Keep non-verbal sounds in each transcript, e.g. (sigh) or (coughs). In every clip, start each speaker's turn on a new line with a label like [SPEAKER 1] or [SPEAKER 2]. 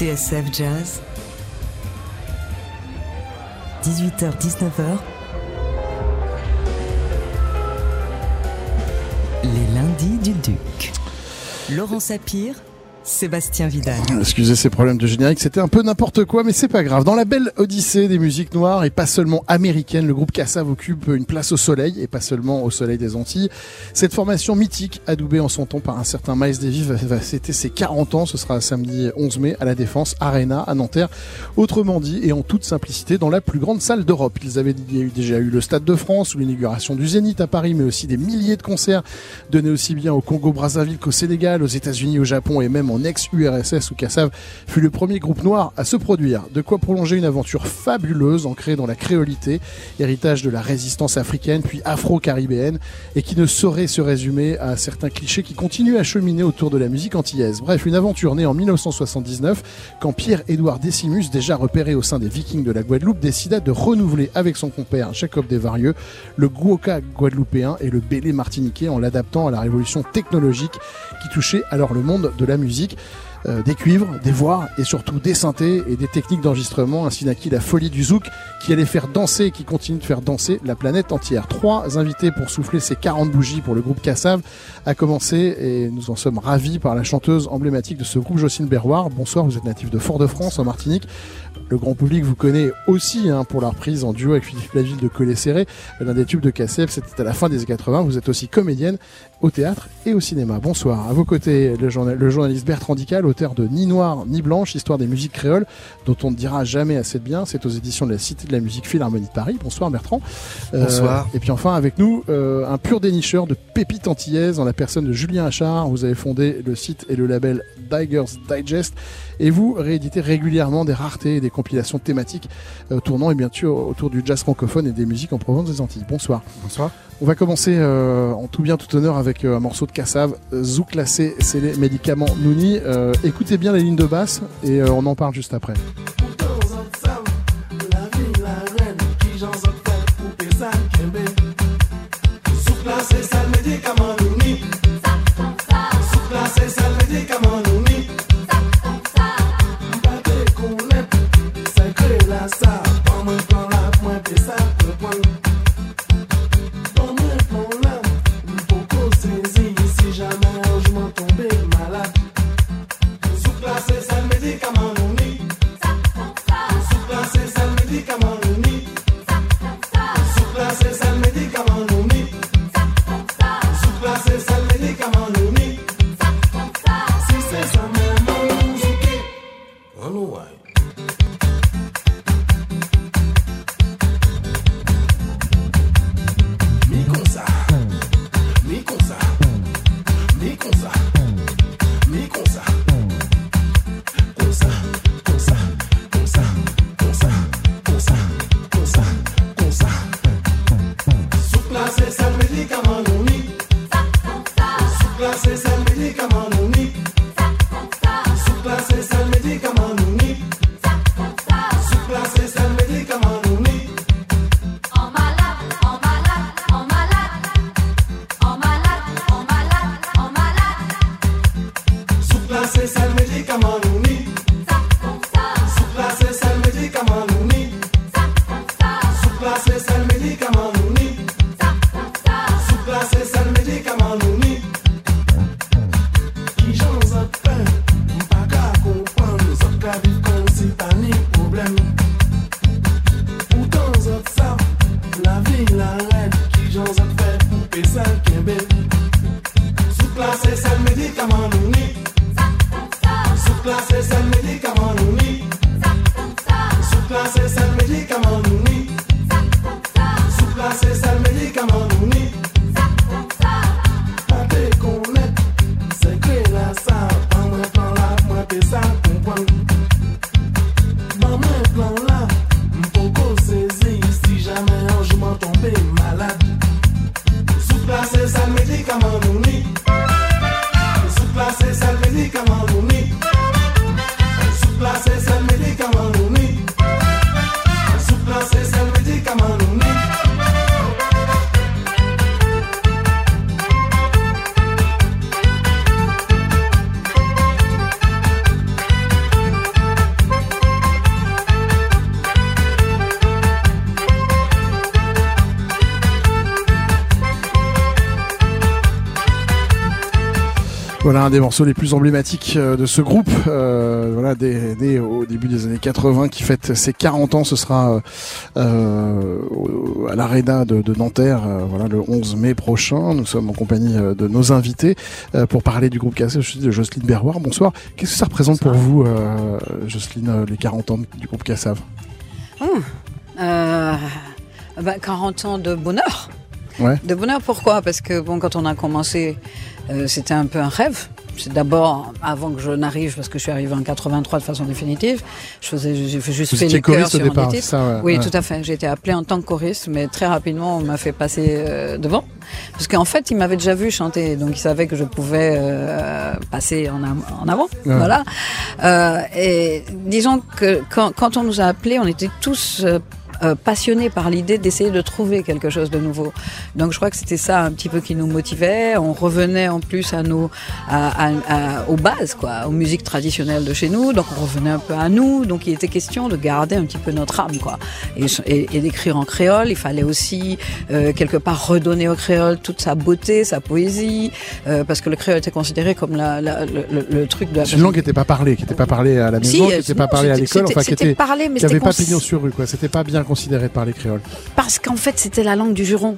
[SPEAKER 1] TSF Jazz, 18h-19h, les lundis du Duc. Laurent Sapir, Sébastien Vidal.
[SPEAKER 2] Excusez ces problèmes de générique, c'était un peu n'importe quoi, mais c'est pas grave. Dans la belle odyssée des musiques noires et pas seulement américaines, le groupe Kassav occupe une place au soleil et pas seulement au soleil des Antilles. Cette formation mythique, adoubée en son temps par un certain Miles Davis, va, fêter ses 40 ans. Ce sera samedi 11 mai à la Défense Arena à Nanterre. Autrement dit, et en toute simplicité, dans la plus grande salle d'Europe. Ils avaient déjà eu le Stade de France ou l'inauguration du Zénith à Paris, mais aussi des milliers de concerts donnés aussi bien au Congo-Brazzaville qu'au Sénégal, aux États-Unis, au Japon et même en ex-URSS où Kassav fut le premier groupe noir à se produire. De quoi prolonger une aventure fabuleuse ancrée dans la créolité, héritage de la résistance africaine puis afro-caribéenne et qui ne saurait se résumer à certains clichés qui continuent à cheminer autour de la musique antillaise. Bref, une aventure née en 1979 quand Pierre-Édouard Décimus, déjà repéré au sein des Vikings de la Guadeloupe, décida de renouveler avec son compère Jacob Desvarieux le guoka guadeloupéen et le bélé martiniquais en l'adaptant à la révolution technologique qui touchait alors le monde de la musique. Euh, des cuivres, des voix et surtout des synthés et des techniques d'enregistrement ainsi naquit la folie du zouk qui allait faire danser et qui continue de faire danser la planète entière. Trois invités pour souffler ces 40 bougies pour le groupe Kassav a commencé et nous en sommes ravis par la chanteuse emblématique de ce groupe Jocelyne Berroir. Bonsoir, vous êtes natif de Fort-de-France en Martinique. Le grand public vous connaît aussi hein, pour la reprise en duo avec Philippe Laville de Collet Serré, l'un des tubes de Kassav, c'était à la fin des années 80. Vous êtes aussi comédienne au théâtre et au cinéma. Bonsoir. À vos côtés, le, journal- le journaliste Bertrand Dical, auteur de Ni Noir ni Blanche, histoire des musiques créoles, dont on ne dira jamais assez de bien. C'est aux éditions de la Cité de la Musique Philharmonie de Paris. Bonsoir Bertrand. Euh,
[SPEAKER 3] Bonsoir.
[SPEAKER 2] et puis enfin avec nous, euh, un pur dénicheur de pépites antillaises en la personne de Julien Achard. Vous avez fondé le site et le label Digers Digest et vous rééditez régulièrement des raretés et des compilations thématiques euh, tournant et bien sûr autour du jazz francophone et des musiques en provenance des Antilles. Bonsoir.
[SPEAKER 3] Bonsoir.
[SPEAKER 2] On va commencer euh, en tout bien tout honneur avec euh, un morceau de Kassav, euh, Zouk Lassé, c'est les médicaments Nouni. Euh, écoutez bien les lignes de basse et euh, on en parle juste après. Des morceaux les plus emblématiques euh, de ce groupe, euh, voilà, né, né au début des années 80, qui fête ses 40 ans. Ce sera euh, au- à l'Arena de, de Nanterre, euh, voilà, le 11 mai prochain. Nous sommes en compagnie euh, de nos invités euh, pour parler du groupe Cassav. Je suis de Jocelyne Berroir. Bonsoir. Qu'est-ce que ça représente pour vous, euh, Jocelyne, euh, les 40 ans du groupe Cassav
[SPEAKER 3] Euh, ben, 40 ans de bonheur.
[SPEAKER 2] Ouais.
[SPEAKER 3] De bonheur, pourquoi? Parce que bon, quand on a commencé, euh, c'était un peu un rêve. C'est d'abord, avant que je n'arrive, parce que je suis arrivé en 83 de façon définitive, je faisais, j'ai fait juste
[SPEAKER 2] Vous
[SPEAKER 3] fait les chœurs sur un des
[SPEAKER 2] ça ouais.
[SPEAKER 3] Oui,
[SPEAKER 2] Ouais.
[SPEAKER 3] tout à fait. J'ai été appelée en tant que choriste, mais très rapidement, on m'a fait passer euh, devant. Parce qu'en fait, il m'avait déjà vu chanter, donc il savait que je pouvais euh, passer en, avant.
[SPEAKER 2] Ouais.
[SPEAKER 3] Voilà. Euh, et disons que quand, quand on nous a appelés, on était tous euh, euh, passionnés par l'idée d'essayer de trouver quelque chose de nouveau. Donc je crois que c'était ça un petit peu qui nous motivait. On revenait en plus à nous, à, à- à- aux bases, quoi, aux musiques traditionnelles de chez nous. Donc on revenait un peu à nous. Donc il était question de garder un petit peu notre âme, quoi, et, et- et d'écrire en créole. Il fallait aussi euh, quelque part redonner au créole toute sa beauté, sa poésie, euh, parce que le créole était considéré comme la, la- le, le- le truc de la
[SPEAKER 2] C'est une langue qui n'était pas parlée, qui n'était pas parlée à la maison,
[SPEAKER 3] Si,
[SPEAKER 2] qui
[SPEAKER 3] euh,
[SPEAKER 2] n'était pas parlée à l'école, enfin qui était
[SPEAKER 3] parlé, mais
[SPEAKER 2] qui avait
[SPEAKER 3] c'était
[SPEAKER 2] pas
[SPEAKER 3] cons-
[SPEAKER 2] pignon sur rue, quoi. C'était pas bien considéré par les créoles.
[SPEAKER 3] Parce qu'en fait, c'était la langue du juron.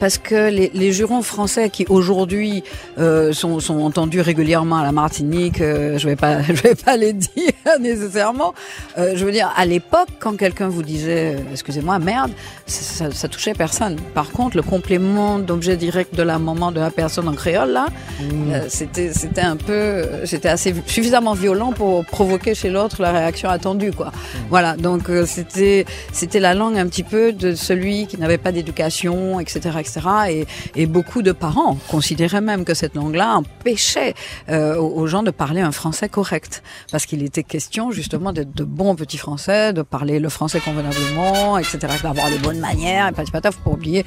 [SPEAKER 3] Parce que les, les jurons français qui aujourd'hui euh, sont, sont entendus régulièrement à la Martinique, euh, je vais pas, (laughs) je vais pas les dire nécessairement. Euh, je veux dire, à l'époque, quand quelqu'un vous disait, excusez-moi, merde, ça, ça, ça touchait personne. Par contre, le complément d'objet direct de la maman de la personne en créole là, euh, c'était, c'était un peu, c'était assez suffisamment violent pour provoquer chez l'autre la réaction attendue, quoi. Voilà, donc c'était c'était la langue un petit peu de celui qui n'avait pas d'éducation, etc., etc. Et, et beaucoup de parents considéraient même que cette langue-là empêchait euh, aux gens de parler un français correct, parce qu'il était question justement d'être de bons petits français, de parler le français convenablement, etc., d'avoir les bonnes manières. Et patati patata, faut pas oublier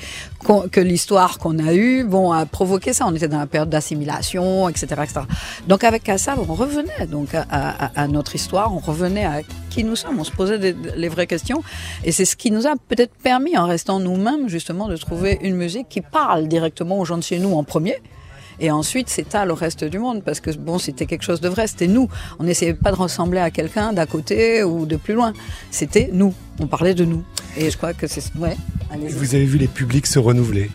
[SPEAKER 3] que l'histoire qu'on a eue, bon, a provoqué ça. On était dans la période d'assimilation, etc., etc. Donc avec Kassav, on revenait donc à, à- à notre histoire, on revenait à qui nous sommes, on se posait les vraies questions, et c'est ce qui nous a peut-être permis, en restant nous-mêmes, justement, de trouver une musique qui parle directement aux gens de chez nous en premier. Et ensuite, s'étale au reste du monde, parce que bon, c'était quelque chose de vrai, c'était nous. On n'essayait pas de ressembler à quelqu'un d'à côté ou de plus loin. C'était nous. On parlait de nous. Et je crois que c'est ouais.
[SPEAKER 4] Vous avez vu les publics se renouveler.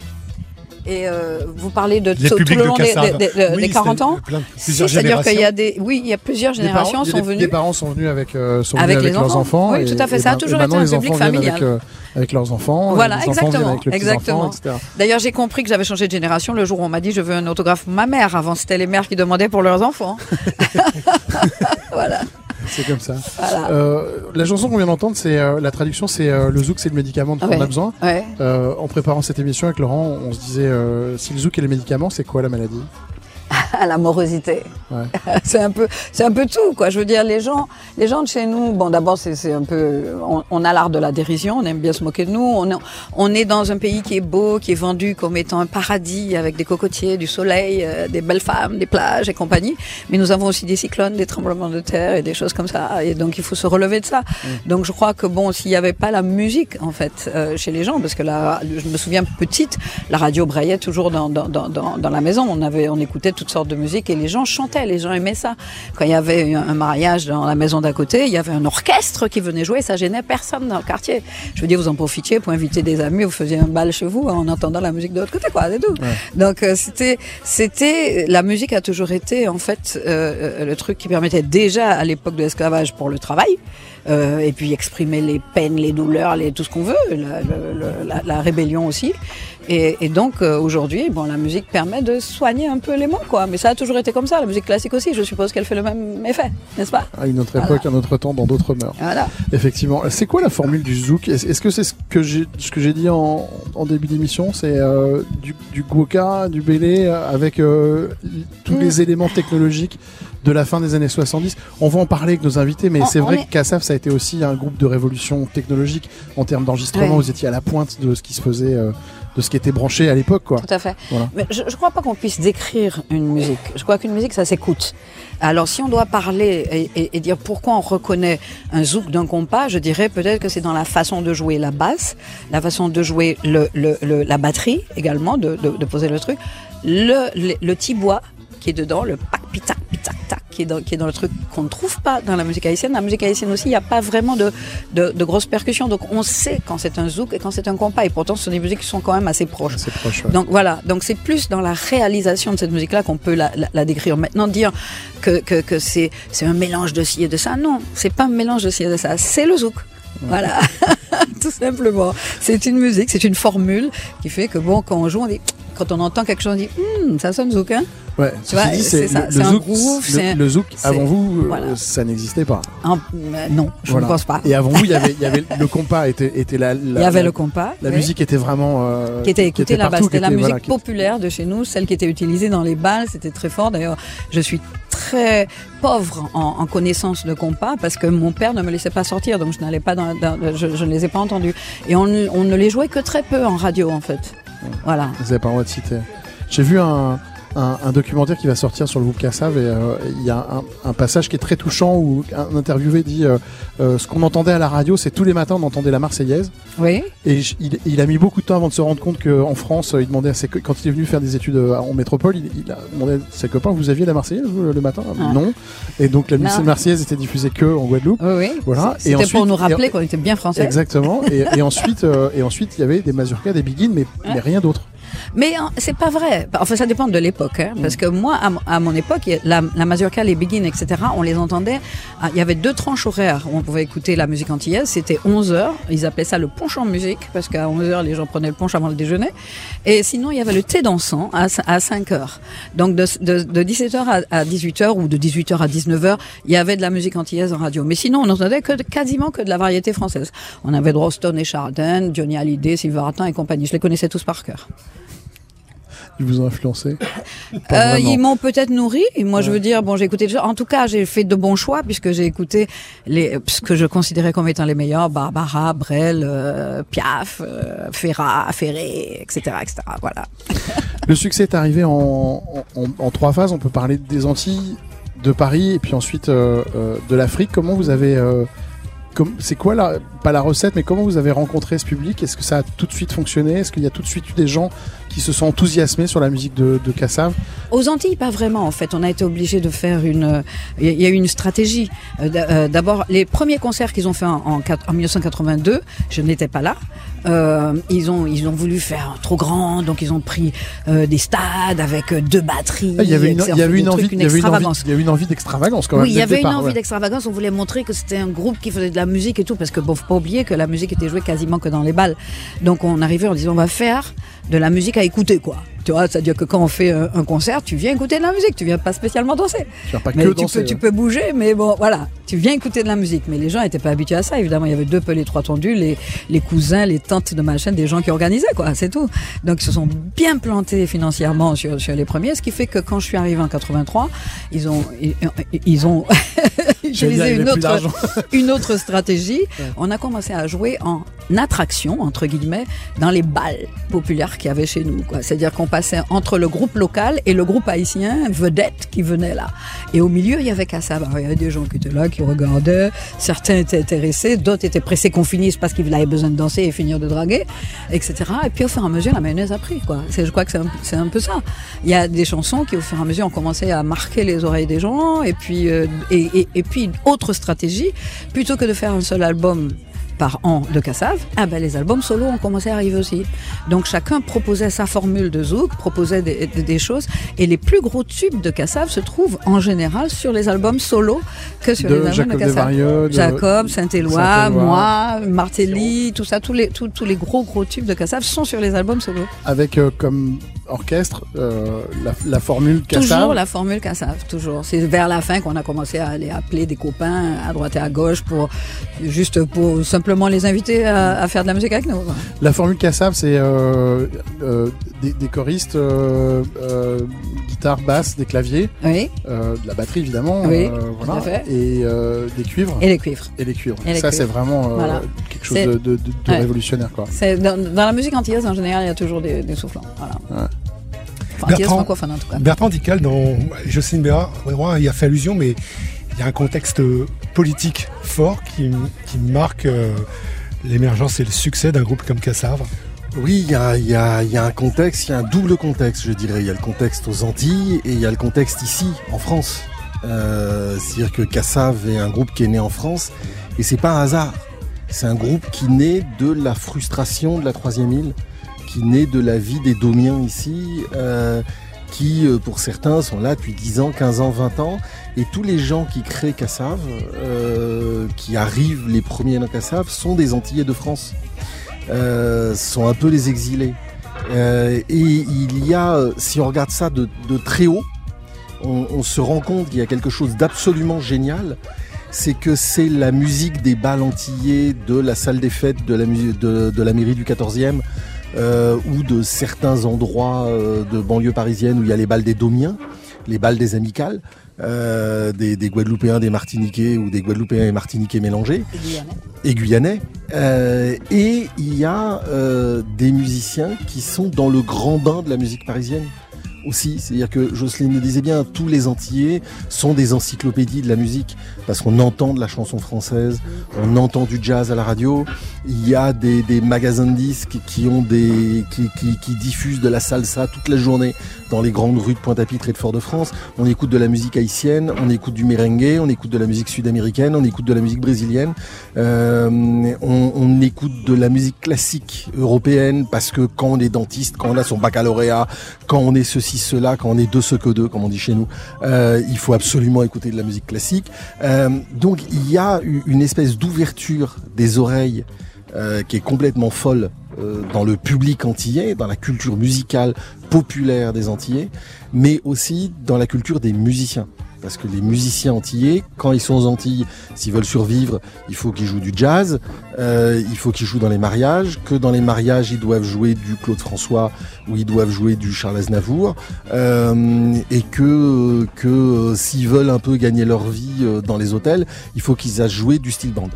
[SPEAKER 3] Et euh, vous parlez de
[SPEAKER 4] Les
[SPEAKER 3] tout, tout le long des, des- des-
[SPEAKER 4] Oui,
[SPEAKER 3] des 40 ans. C'est-à-dire qu'il y a des, oui, il y a plusieurs générations
[SPEAKER 2] parents-
[SPEAKER 3] sont venues.
[SPEAKER 2] Des parents sont venus avec, euh, sont
[SPEAKER 3] Avec
[SPEAKER 2] venus
[SPEAKER 3] les
[SPEAKER 2] leurs
[SPEAKER 3] enfants. Oui, tout à fait. Ça a toujours été un
[SPEAKER 2] les
[SPEAKER 3] public familial.
[SPEAKER 2] Avec, euh, avec leurs enfants.
[SPEAKER 3] Voilà,
[SPEAKER 2] les
[SPEAKER 3] exactement,
[SPEAKER 2] avec les
[SPEAKER 3] exactement. D'ailleurs, j'ai compris que j'avais changé de génération le jour où on m'a dit je veux un autographe pour ma mère. Avant, c'était les mères qui demandaient pour leurs enfants. (laughs) (laughs) voilà.
[SPEAKER 2] C'est comme ça.
[SPEAKER 3] voilà.
[SPEAKER 2] Euh, la chanson qu'on vient d'entendre, c'est euh, la traduction, c'est euh, le zouk, c'est le médicament dont
[SPEAKER 3] Ouais.
[SPEAKER 2] on a besoin.
[SPEAKER 3] Ouais.
[SPEAKER 2] En préparant cette émission avec Laurent, on se disait si le zouk est le médicament, c'est quoi la maladie? (laughs)
[SPEAKER 3] à la morosité.
[SPEAKER 2] Ouais. (laughs)
[SPEAKER 3] c'est un peu, c'est un peu tout, quoi. Je veux dire, les gens, les gens de chez nous, bon, d'abord, c'est, un peu, on, on a l'art de la dérision, on aime bien se moquer de nous. On est, on est dans un pays qui est beau, qui est vendu comme étant un paradis avec des cocotiers, du soleil, euh, des belles femmes, des plages et compagnie. Mais nous avons aussi des cyclones, des tremblements de terre et des choses comme ça. Et donc, il faut se relever de ça. Donc, je crois que bon, s'il n'y avait pas la musique, en fait, euh, chez les gens, parce que là, je me souviens petite, la radio braillait toujours dans, dans, dans, dans, dans la maison. On avait, on écoutait toutes de musique et les gens chantaient, les gens aimaient ça. Quand il y avait un mariage dans la maison d'à côté, il y avait un orchestre qui venait jouer, ça gênait personne dans le quartier. Je veux dire, vous en profitiez pour inviter des amis, vous faisiez un bal chez vous en entendant la musique de l'autre côté, quoi, c'est tout. Donc euh, c'était, c'était, la musique a toujours été en fait euh, euh, le truc qui permettait déjà à l'époque de l'esclavage pour le travail. euh, et puis exprimer les peines, les douleurs, les, tout ce qu'on veut, la rébellion aussi. Et, et donc euh, aujourd'hui, bon, la musique permet de soigner un peu les mots, quoi. Mais ça a toujours été comme ça. La musique classique aussi, je suppose qu'elle fait le même effet, n'est-ce pas
[SPEAKER 2] À une autre époque, un autre temps, dans d'autres mœurs.
[SPEAKER 3] Voilà.
[SPEAKER 2] Effectivement. C'est quoi la formule du zouk Est-ce que c'est ce que j'ai ce que j'ai dit en, en début d'émission C'est euh, du, du gwoka, du bélé, euh, avec euh, tous
[SPEAKER 3] Mm.
[SPEAKER 2] les éléments technologiques de la fin des années 70. On va en parler avec nos invités, mais c'est vrai
[SPEAKER 3] est-
[SPEAKER 2] que Kassav, ça a été aussi un groupe de révolution technologique en termes d'enregistrement.
[SPEAKER 3] Ouais.
[SPEAKER 2] Vous étiez à la pointe de ce qui se faisait, euh, de ce qui était branché à l'époque, quoi.
[SPEAKER 3] Tout à fait.
[SPEAKER 2] Voilà.
[SPEAKER 3] Mais je ne crois pas qu'on puisse décrire une musique. Je crois qu'une musique, ça s'écoute. Alors, si on doit parler et, et- et dire pourquoi on reconnaît un zouk d'un compas, je dirais peut-être que c'est dans la façon de jouer la basse, la façon de jouer le, le- le- la batterie également, de, de- de poser le truc, le, le, le tibois qui est dedans, le pac, pitac, pitac, tac, qui est dans, qui est dans le truc qu'on ne trouve pas dans la musique haïtienne. La musique haïtienne aussi, il n'y a pas vraiment de, de, de grosses percussions. Donc on sait quand c'est un zouk et quand c'est un compas. Et pourtant, ce sont des musiques qui sont quand même assez proches.
[SPEAKER 2] C'est proche. ouais.
[SPEAKER 3] Donc voilà, donc c'est plus dans la réalisation de cette musique-là qu'on peut la, la, la décrire. Maintenant, dire que, que, c'est un mélange de ci et de ça, non, c'est pas un mélange de ci et de ça, c'est le zouk. Voilà, (laughs) tout simplement. C'est une musique, c'est une formule qui fait que bon, quand on joue, on dit, quand on entend quelque chose, on dit, Hum, ça sonne zouk, hein
[SPEAKER 2] Ouais,
[SPEAKER 3] Tu vois, c'est ça,
[SPEAKER 2] le,
[SPEAKER 3] c'est un groove,
[SPEAKER 2] le- le, zouk avant vous, euh,
[SPEAKER 3] voilà.
[SPEAKER 2] ça n'existait pas.
[SPEAKER 3] Euh, Non, je
[SPEAKER 2] Voilà.
[SPEAKER 3] ne pense pas.
[SPEAKER 2] Et avant vous, il y avait, il y avait (laughs) le compas était, était la,
[SPEAKER 3] Il y avait le compas.
[SPEAKER 2] la
[SPEAKER 3] oui.
[SPEAKER 2] musique était vraiment euh,
[SPEAKER 3] qui était écoutée là-bas. C'était la musique
[SPEAKER 2] voilà,
[SPEAKER 3] populaire de chez nous, celle qui était utilisée dans les balles. C'était très fort. D'ailleurs, je suis très pauvre en, en connaissance de compas parce que mon père ne me laissait pas sortir, donc je n'allais pas dans, dans- je, je ne les ai pas entendus. Et on ne les jouait que très peu en radio, en fait. Voilà.
[SPEAKER 2] Vous n'avez pas le droit de citer. J'ai vu un, un, un documentaire qui va sortir sur le groupe Kassav et euh, il y a un, un passage qui est très touchant où un interviewé dit euh, euh, ce qu'on entendait à la radio, c'est tous les matins on entendait la Marseillaise
[SPEAKER 3] Oui.
[SPEAKER 2] et il, il a mis beaucoup de temps avant de se rendre compte qu'en France, il demandait à ses quand il est venu faire des études en métropole, il, il a demandé à ses copains vous aviez la Marseillaise le matin?
[SPEAKER 3] Ah.
[SPEAKER 2] Non. Et donc la
[SPEAKER 3] Non.
[SPEAKER 2] Marseillaise était diffusée que en Guadeloupe.
[SPEAKER 3] Oui, oui.
[SPEAKER 2] Voilà.
[SPEAKER 3] C'était
[SPEAKER 2] Et
[SPEAKER 3] pour
[SPEAKER 2] ensuite-
[SPEAKER 3] nous rappeler qu'on était bien français.
[SPEAKER 2] Exactement. et, et ensuite, euh, et ensuite, il y avait des mazurkas, des begins, mais, mais rien d'autre.
[SPEAKER 3] Mais hein, c'est pas vrai. Enfin, ça dépend de l'époque. Hein, parce que moi, à, mon- époque, la, mazurka, les begins, etc., on les entendait. ah, Il y avait deux tranches horaires où on pouvait écouter la musique antillaise. C'était 11 heures. Ils appelaient ça le punch en musique parce qu'à 11 heures, les gens prenaient le punch avant le déjeuner. Et sinon, il y avait le thé dansant à, à 5 heures. Donc, de, de, de 17 heures à, à 18 heures ou de 18 heures à 19 heures, il y avait de la musique antillaise en radio. Mais sinon, on n'entendait quasiment que de la variété française. On avait Droston et Chardin, Johnny Hallyday, Sylvain Vartan et compagnie. Je les connaissais tous par cœur.
[SPEAKER 2] Ils vous ont influencé (laughs)
[SPEAKER 3] Euh, ils m'ont peut-être nourri. Et moi, je veux dire, bon, j'ai écouté. En tout cas, j'ai fait de bons choix puisque j'ai écouté les ce que je considérais comme étant les meilleurs Barbara, Brel, euh, Piaf, euh, Ferrat, Ferré, etc., etc. Voilà.
[SPEAKER 2] Le succès est arrivé en, en, en- en trois phases. On peut parler des Antilles, de Paris et puis ensuite euh, de l'Afrique. Comment vous avez, c'est quoi la, pas la recette, mais comment vous avez rencontré ce public? Est-ce que ça a tout de suite fonctionné? Est-ce qu'il y a tout de suite eu des gens qui se sont enthousiasmés sur la musique de, de Kassav
[SPEAKER 3] Aux Antilles, pas vraiment. En fait, on a été obligé de faire une. euh, Il y a eu une stratégie. Euh, euh, D'abord, les premiers concerts qu'ils ont fait en 1982, je n'étais pas là. Euh, ils ont ils ont voulu faire trop grand, donc ils ont pris euh, des stades avec euh, deux batteries.
[SPEAKER 2] Ah, Il y avait une,
[SPEAKER 3] etc.
[SPEAKER 2] il y avait
[SPEAKER 3] Des
[SPEAKER 2] une envie, il y avait une envie,
[SPEAKER 3] extravagance.
[SPEAKER 2] il y avait une envie d'extravagance quand même.
[SPEAKER 3] Oui, il y avait une envie
[SPEAKER 2] ouais.
[SPEAKER 3] d'extravagance. On voulait montrer que c'était un groupe qui faisait de la musique et tout, parce que bon, faut pas oublier que la musique était jouée quasiment que dans les balles. Donc on arrivait en disant on va faire de la musique à écouter, quoi. Tu vois, c'est-à-dire que quand on fait euh, un concert, tu viens écouter de la musique, tu viens pas spécialement danser.
[SPEAKER 2] Tu pas
[SPEAKER 3] Mais
[SPEAKER 2] que
[SPEAKER 3] tu,
[SPEAKER 2] danser,
[SPEAKER 3] peux, tu
[SPEAKER 2] ouais.
[SPEAKER 3] peux bouger, mais bon, voilà, tu viens écouter de la musique. Mais les gens n'étaient pas habitués à ça, évidemment. Il y avait deux pelés, trois tendus, les, les cousins, les tantes de machin, des gens qui organisaient, quoi, c'est tout. Donc ils se sont bien plantés financièrement sur, sur les premiers, ce qui fait que quand je suis arrivé en 83, ils ont, ils, ils ont (laughs) utilisé une autre, (laughs) une autre stratégie. On a commencé à jouer en attraction, entre guillemets, dans les balles populaires qu'il y avait chez nous. C'est-à-dire qu'on passait entre le groupe local et le groupe haïtien vedette qui venait là. Et au milieu, il y avait. Alors, Il y avait des gens qui étaient là, qui regardaient. Certains étaient intéressés, d'autres étaient pressés qu'on finisse parce qu'ils avaient besoin de danser et finir de draguer, etc. Et puis au fur et à mesure, la mayonnaise a pris. Je crois que c'est un, peu ça. Il y a des chansons qui, au fur et à mesure, ont commencé à marquer les oreilles des gens. Et puis, euh, et, et, et puis autre stratégie, plutôt que de faire un seul album par an de Kassav, ah ben les albums solo ont commencé à arriver aussi. Donc chacun proposait sa formule de zouk, proposait des, choses, et les plus gros tubes de Kassav se trouvent en général sur les albums solo que sur les albums
[SPEAKER 2] Jacob
[SPEAKER 3] de.
[SPEAKER 2] Desvarieux, de-
[SPEAKER 3] Jacob, Saint-Éloi, moi, Martelly, tout ça, tous les, tous, tous les gros gros tubes de Kassav sont sur les albums solo.
[SPEAKER 2] avec euh, comme orchestre euh, la, la formule
[SPEAKER 3] Toujours
[SPEAKER 2] Kassav.
[SPEAKER 3] la formule Kassav, toujours. C'est vers la fin qu'on a commencé à aller appeler des copains à droite et à gauche pour juste pour simplement les inviter à, à faire de la musique avec nous.
[SPEAKER 2] La formule Kassav, c'est euh, euh, des, des choristes, euh, euh, guitare, basse, des claviers,
[SPEAKER 3] Oui,
[SPEAKER 2] euh, de la batterie évidemment,
[SPEAKER 3] Oui,
[SPEAKER 2] euh, voilà,
[SPEAKER 3] à fait.
[SPEAKER 2] et euh, des cuivres
[SPEAKER 3] et les cuivres.
[SPEAKER 2] et les cuivres.
[SPEAKER 3] et les
[SPEAKER 2] Ça, c'est vraiment euh,
[SPEAKER 3] Voilà.
[SPEAKER 2] quelque chose de, de- de- de
[SPEAKER 3] Ouais.
[SPEAKER 2] révolutionnaire, quoi.
[SPEAKER 3] Dans, dans la musique antillaise en général, il y a toujours des, des soufflants. Voilà.
[SPEAKER 2] Ouais.
[SPEAKER 3] Enfin,
[SPEAKER 4] Bertrand-
[SPEAKER 3] francophone en tout cas.
[SPEAKER 4] Bertrand Dical, dans Jocelyne Béra, il a fait allusion, mais il y a un contexte politique fort qui, qui marque euh, l'émergence et le succès d'un groupe comme Kassav.
[SPEAKER 5] Oui, il y a, un contexte, il y a un double contexte, je dirais. Il y a le contexte aux Antilles et il y a le contexte ici, en France. Euh, C'est-à-dire que Cassav est un groupe qui est né en France et c'est pas un hasard. C'est un groupe qui naît de la frustration de la troisième île, qui naît de la vie des Domiens ici, euh, qui euh, pour certains sont là depuis 10 ans, 15 ans, 20 ans. Et tous les gens qui créent Cassav, qui arrivent les premiers dans Cassav, sont des Antillais de France. Euh, sont un peu les exilés. Euh, et il y a, euh, si on regarde ça de, de très haut, on, on se rend compte qu'il y a quelque chose d'absolument génial. C'est que c'est la musique des bals antillais, de la salle des fêtes de la, de, la mairie du 14e, euh, ou de certains endroits de banlieue parisienne où il y a les bals des Domiens, les bals des amicales, euh, des, des Guadeloupéens, des Martiniquais ou des Guadeloupéens et Martiniquais mélangés. Et guyanais. Euh, et il y a euh, des musiciens qui sont dans le grand bain de la musique parisienne C'est-à-dire que Jocelyne le disait bien, tous les Antillais sont des encyclopédies de la musique parce qu'on entend de la chanson française, on entend du jazz à la radio. Il y a des, magasins de disques qui ont des qui diffusent de la salsa toute la journée dans les grandes rues de Pointe-à-Pitre et de Fort-de-France. On écoute de la musique haïtienne, on écoute du merengue, on écoute de la musique sud-américaine, on écoute de la musique brésilienne. Euh, on, on écoute de la musique classique européenne parce que quand on est dentiste, quand on a son baccalauréat, quand on est ceci, cela, quand on est deux ce que deux, comme on dit chez nous, euh, il faut absolument écouter de la musique classique. Euh, donc il y a une espèce d'ouverture des oreilles euh, qui est complètement folle dans le public antillais, dans la culture musicale populaire des Antillais, mais aussi dans la culture des musiciens. Parce que les musiciens antillais, quand ils sont aux Antilles, s'ils veulent survivre, il faut qu'ils jouent du jazz, euh, il faut qu'ils jouent dans les mariages, que dans les mariages, ils doivent jouer du Claude François ou ils doivent jouer du Charles Aznavour, euh, et que, que euh, s'ils veulent un peu gagner leur vie dans les hôtels, il faut qu'ils sachent jouer du style band.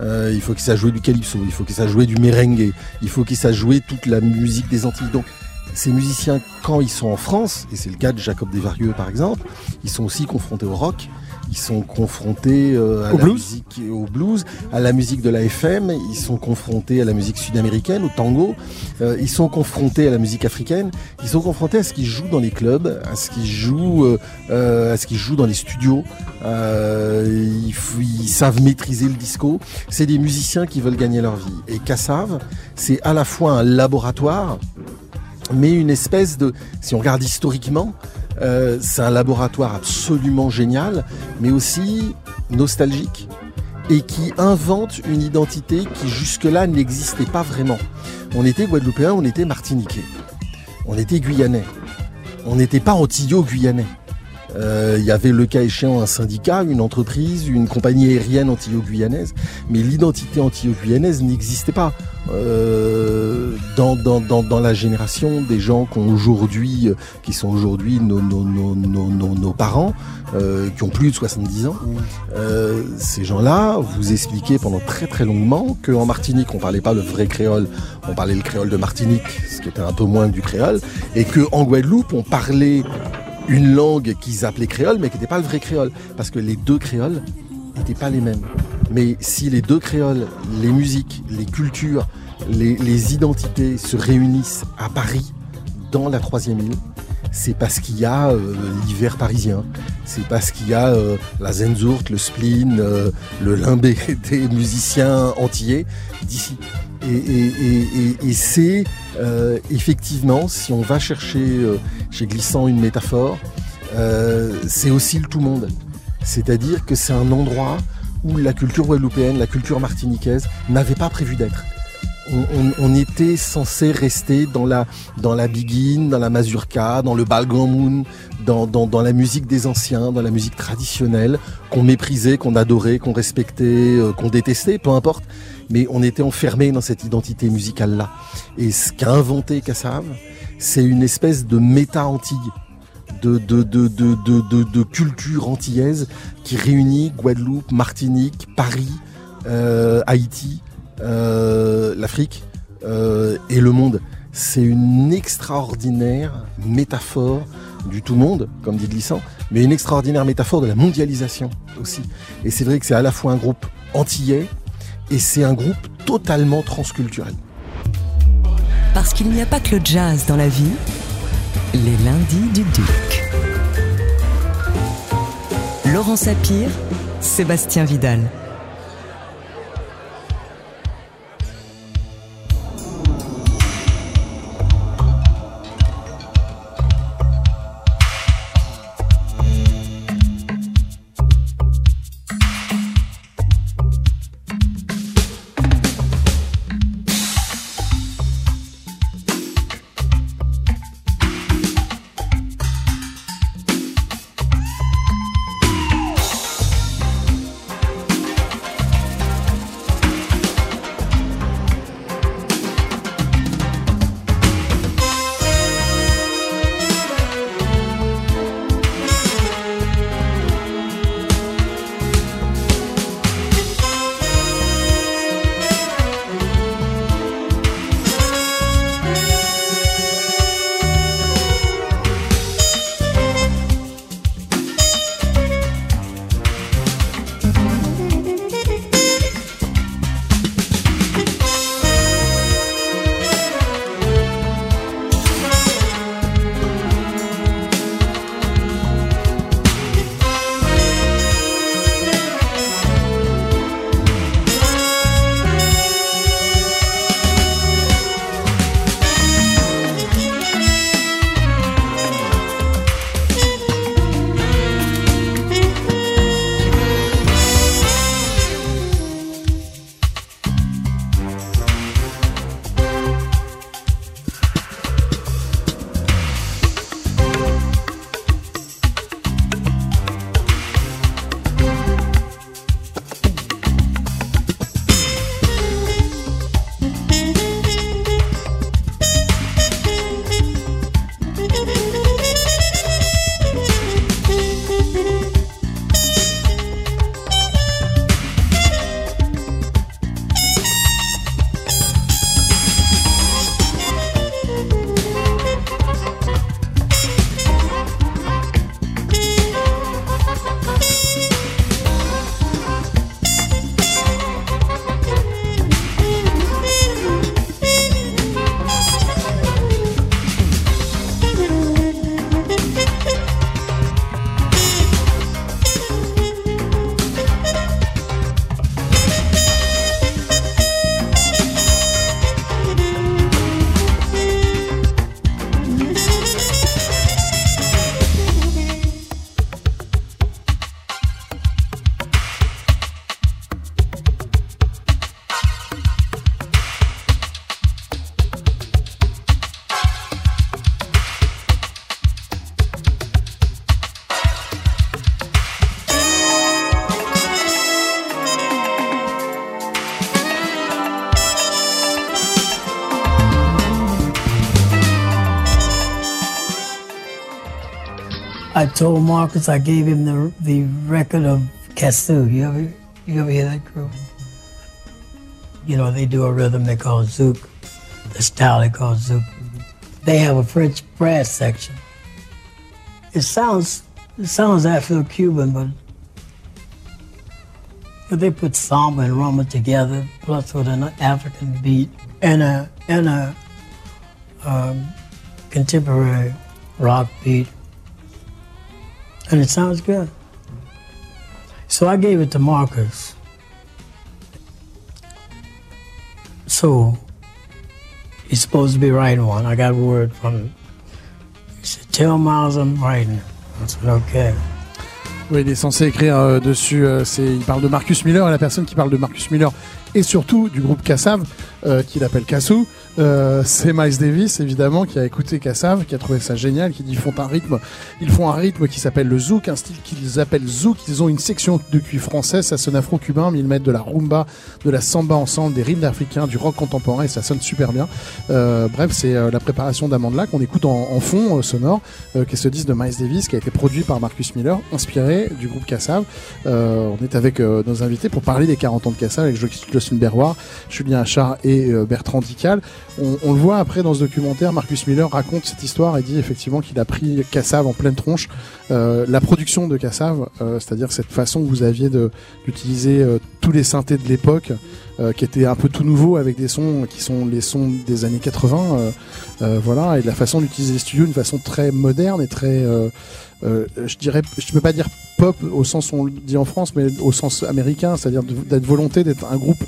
[SPEAKER 5] Il faut qu'ils sachent jouer du calypso, il faut qu'ils sachent jouer du merengue, il faut qu'ils sachent jouer toute la musique des Antilles. Ces musiciens, quand ils sont en France, et c'est le cas de Jacob Desvarieux par exemple, ils sont aussi confrontés au rock, ils sont confrontés euh, à
[SPEAKER 2] Au
[SPEAKER 5] la
[SPEAKER 2] blues
[SPEAKER 5] musique, au blues, à la musique de la FM, ils sont confrontés à la musique sud-américaine, au tango, euh, ils sont confrontés à la musique africaine, ils sont confrontés à ce qu'ils jouent dans les clubs, à ce qu'ils jouent, euh, à ce qu'ils jouent dans les studios. Ils, ils savent maîtriser le disco. C'est des musiciens qui veulent gagner leur vie. Et Cassav, c'est à la fois un laboratoire mais une espèce de, si on regarde historiquement, euh, c'est un laboratoire absolument génial, mais aussi nostalgique, et qui invente une identité qui jusque-là n'existait pas vraiment. On était guadeloupéens, on était martiniquais, on était guyanais, on n'était pas antillo-guyanais. Euh, Il y avait le cas échéant un syndicat, une entreprise, une compagnie aérienne antillo-guyanaise, mais l'identité antillo-guyanaise n'existait pas euh, dans, la génération des gens qui aujourd'hui, euh, qui sont aujourd'hui nos, nos, nos, nos, parents, qui ont plus de 70 ans. Ces gens-là vous expliquaient pendant très très longuement qu'en Martinique on parlait pas le vrai créole, on parlait le créole de Martinique, ce qui était un peu moins du créole, et que en Guadeloupe on parlait une langue qu'ils appelaient créole, mais qui n'était pas le vrai créole, parce que les deux créoles n'étaient pas les mêmes. Mais si les deux créoles, les musiques, les cultures, les, identités se réunissent à Paris, dans la troisième île, c'est parce qu'il y a euh, l'hiver parisien, c'est parce qu'il y a euh, la Zenzurt, le spleen, euh, le limbé (laughs) des musiciens antillais d'ici. Et, c'est euh, effectivement, si on va chercher euh, chez Glissant une métaphore, euh, c'est aussi le tout monde. C'est-à-dire que c'est un endroit où la culture guadeloupéenne, la culture martiniquaise n'avait pas prévu d'être. On, était censé rester dans la, dans la biguine, dans la mazurka, dans le balgamoun, dans, dans, dans la musique des anciens, dans la musique traditionnelle, qu'on méprisait, qu'on adorait, qu'on respectait, euh, qu'on détestait, peu importe. Mais on était enfermé dans cette identité musicale-là. Et ce qu'a inventé Cassav, c'est une espèce de méta-antille de, de, de, de, de, culture antillaise qui réunit Guadeloupe, Martinique, Paris, euh, Haïti, l'Afrique euh, et le monde. C'est une extraordinaire métaphore du tout monde, comme dit Glissant, mais une extraordinaire métaphore de la mondialisation aussi. Et c'est vrai que c'est à la fois un groupe antillais et c'est un groupe totalement transculturel.
[SPEAKER 1] Parce qu'il n'y a pas que le jazz dans la vie, les lundis du Duc. Laurent Sapir, Sébastien Vidal.
[SPEAKER 6] Told Marcus I gave him the the record of Kasu. You ever you ever hear that group? You know they do a rhythm they call zouk, the style they call zouk. They have a French brass section. It sounds it sounds Afro-Cuban, but but they put samba and rumba together, plus with an African beat and a and a um, contemporary rock beat, and it sounds good. So I gave it to Marcus. So he's supposed to be writing one. I got word from him. He said, "Tell Miles I'm writing." I said, "Okay."
[SPEAKER 2] Oui, il est censé écrire euh, dessus. euh, c'est, il parle de Marcus Miller et la personne qui parle de Marcus Miller et surtout du groupe Kassav, euh, qu'il appelle Kassou, euh, c'est Miles Davis évidemment qui a écouté Kassav, qui a trouvé ça génial, qui dit ils font un rythme, ils font un rythme qui s'appelle le zouk, un style qu'ils appellent zouk. Ils ont une section de cuivre français, ça sonne afro-cubain, mais ils mettent de la rumba, de la samba ensemble, des rythmes africains, du rock contemporain et ça sonne super bien. Euh, bref, c'est euh, la préparation d'Amandla qu'on écoute en, fond sonore, qui ce disque de Miles Davis qui a été produit par Marcus Miller, inspiré du groupe Kassav. Euh, on est avec nos invités pour parler des 40 ans de Kassav avec Jocelyn Berroir, Julien Achard et euh, Bertrand Dical. On, le voit après dans ce documentaire, Marcus Miller raconte cette histoire et dit effectivement qu'il a pris Kassav en pleine tronche. Euh, la production de Kassav, euh, c'est-à-dire cette façon que vous aviez d'utiliser tous les synthés de l'époque, qui étaient un peu tout nouveaux avec des sons qui sont les sons des années 80. euh, euh, voilà, et la façon d'utiliser les studios, une façon très moderne et très, je dirais, je peux pas dire pop au sens on le dit en France, mais au sens américain, c'est-à-dire d'être volonté d'être un groupe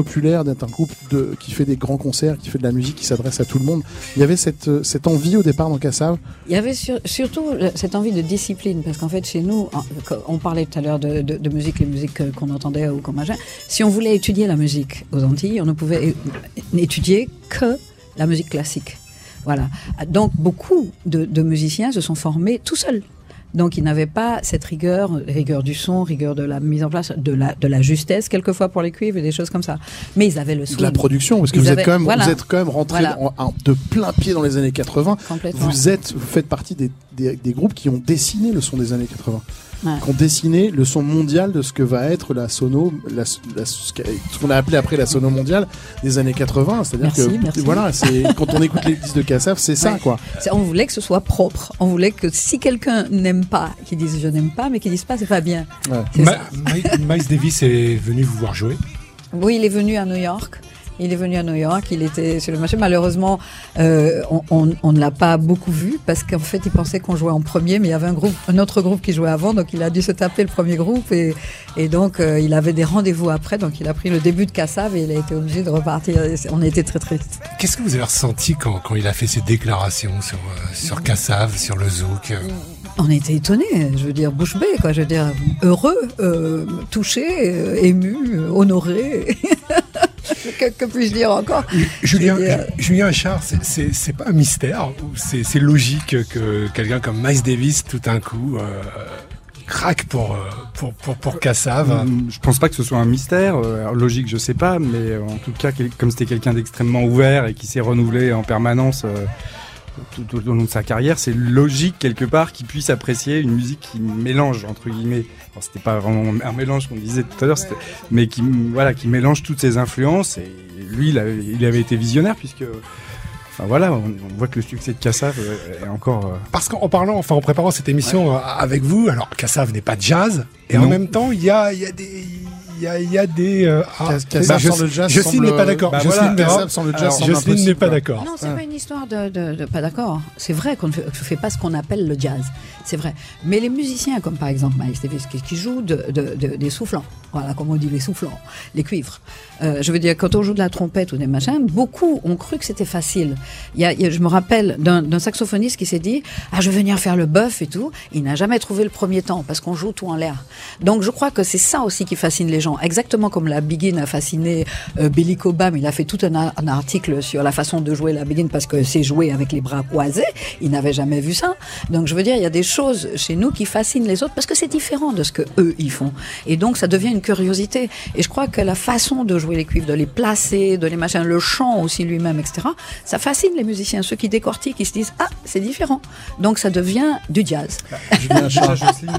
[SPEAKER 2] populaire, d'être un groupe qui fait des grands concerts, qui fait de la musique, qui s'adresse à tout le monde. Il y avait cette, euh, cette envie au départ dans Kassav.
[SPEAKER 3] Il y avait sur- surtout cette envie de discipline, parce qu'en fait, chez nous, on parlait tout à l'heure de, de- de musique, les musiques euh, qu'on entendait ou qu'on machin. Si on voulait étudier la musique aux Antilles, on ne pouvait étudier que la musique classique. Voilà. Donc, beaucoup de musiciens se sont formés tout seuls. Donc, ils n'avaient pas cette rigueur, rigueur du son, rigueur de la mise en place, de la, de la justesse, quelquefois pour les cuivres et des choses comme ça. Mais ils avaient le
[SPEAKER 2] de
[SPEAKER 3] swing.
[SPEAKER 2] la production, parce que vous êtes quand même,
[SPEAKER 3] voilà.
[SPEAKER 2] vous êtes quand même rentré
[SPEAKER 3] Voilà.
[SPEAKER 2] en- en- de plein pied dans les années 80.
[SPEAKER 3] Complètement.
[SPEAKER 2] Vous êtes, vous faites partie des, des, des groupes qui ont dessiné le son des années 80.
[SPEAKER 3] Ouais.
[SPEAKER 2] Qui ont dessiné le son mondial de ce que va être la sono, la, la- ce qu'on a appelé après la sono mondiale des années 80. C'est-à-dire que,
[SPEAKER 3] merci.
[SPEAKER 2] voilà, c'est, (laughs) quand on écoute les disques de Kassav, c'est ça, quoi.
[SPEAKER 3] On voulait que ce soit propre. On voulait que si quelqu'un n'aime pas, qu'il dise je n'aime pas, mais qu'il dise pas c'est pas bien.
[SPEAKER 2] Ouais.
[SPEAKER 3] C'est
[SPEAKER 4] Ma-
[SPEAKER 3] ça.
[SPEAKER 4] Mi- Miles Davis est venu vous voir jouer.
[SPEAKER 3] Oui, il est venu à New York. Il est venu à New York, il était sur le marché. Malheureusement, euh, on, on- on ne l'a pas beaucoup vu parce qu'en fait, il pensait qu'on jouait en premier, mais il y avait un groupe, un autre groupe qui jouait avant, donc il a dû se taper le premier groupe et, et donc euh, il avait des rendez-vous après, donc il a pris le début de Kassav et il a été obligé de repartir. On a été très tristes.
[SPEAKER 4] Qu'est-ce que vous avez ressenti quand, quand il a fait ses déclarations sur, euh, sur Kassav, sur le zouk euh
[SPEAKER 3] On était étonnés, je veux dire, bouche bée, quoi. Je veux dire, heureux, touché, ému, honoré. (laughs) (laughs) que que puis-je dire encore?
[SPEAKER 4] Julien,
[SPEAKER 3] dire-
[SPEAKER 4] Ju- Julien Achard, c'est- c'est c'est pas un mystère c'est c'est logique que quelqu'un comme Miles Davis, tout d'un coup, euh, craque pour, euh, pour, pour, pour Kassav
[SPEAKER 7] Mm, Je pense pas que ce soit un mystère. euh, alors, logique, je sais pas, mais euh, en tout cas, comme c'était quelqu'un d'extrêmement ouvert et qui s'est renouvelé en permanence euh, tout, tout au long de sa carrière, c'est logique quelque part qu'il puisse apprécier une musique qui mélange entre guillemets. Alors, c'était pas vraiment un mélange qu'on disait tout à l'heure, mais qui voilà, qui mélange toutes ses influences. Et lui, il avait, il avait été visionnaire puisque. Enfin voilà, on, on voit que le succès de Kassav euh, est encore. euh,
[SPEAKER 4] Parce qu'en parlant, enfin en préparant cette émission euh, avec vous, alors Kassav n'est pas de jazz, et en même temps, il y a, il y a des... Il y a, y a des... euh, ah,
[SPEAKER 2] sans le jazz
[SPEAKER 4] Jocelyne n'est pas d'accord.
[SPEAKER 2] Bah
[SPEAKER 4] Jocelyne
[SPEAKER 2] voilà,
[SPEAKER 4] verra.
[SPEAKER 2] Kassav sans le jazz
[SPEAKER 4] Alors,
[SPEAKER 2] semble
[SPEAKER 4] Jocelyne n'est pas d'accord.
[SPEAKER 3] Non, c'est pas une histoire de, de- de pas d'accord. C'est vrai qu'on ne fait, fait pas ce qu'on appelle le jazz. C'est vrai. Mais les musiciens, comme par exemple Miles Davis, qui, qui jouent de, de- de- des soufflants, voilà, comme on dit les soufflants, les cuivres. Euh, je veux dire, quand on joue de la trompette ou des machins, beaucoup ont cru que c'était facile. Il y a, il y a- je me rappelle d'un d'un saxophoniste qui s'est dit, ah, je vais venir faire le bœuf et tout. Il n'a jamais trouvé le premier temps parce qu'on joue tout en l'air. Donc, je crois que c'est ça aussi qui fascine les gens. Exactement comme la begin a fasciné euh, Billy Cobham. Il a fait tout un, article sur la façon de jouer la begin parce que c'est joué avec les bras croisés. Il n'avait jamais vu ça. Donc, je veux dire, il y a des choses chez nous qui fascinent les autres parce que c'est différent de ce que eux ils font. Et donc, ça devient une curiosité. Et je crois que la façon de jouer les cuivres, de les placer, de les machins, le chant aussi lui-même, etc. Ça fascine les musiciens, ceux qui décortiquent, ils se disent ah c'est différent. Donc, ça devient du jazz.
[SPEAKER 2] Julien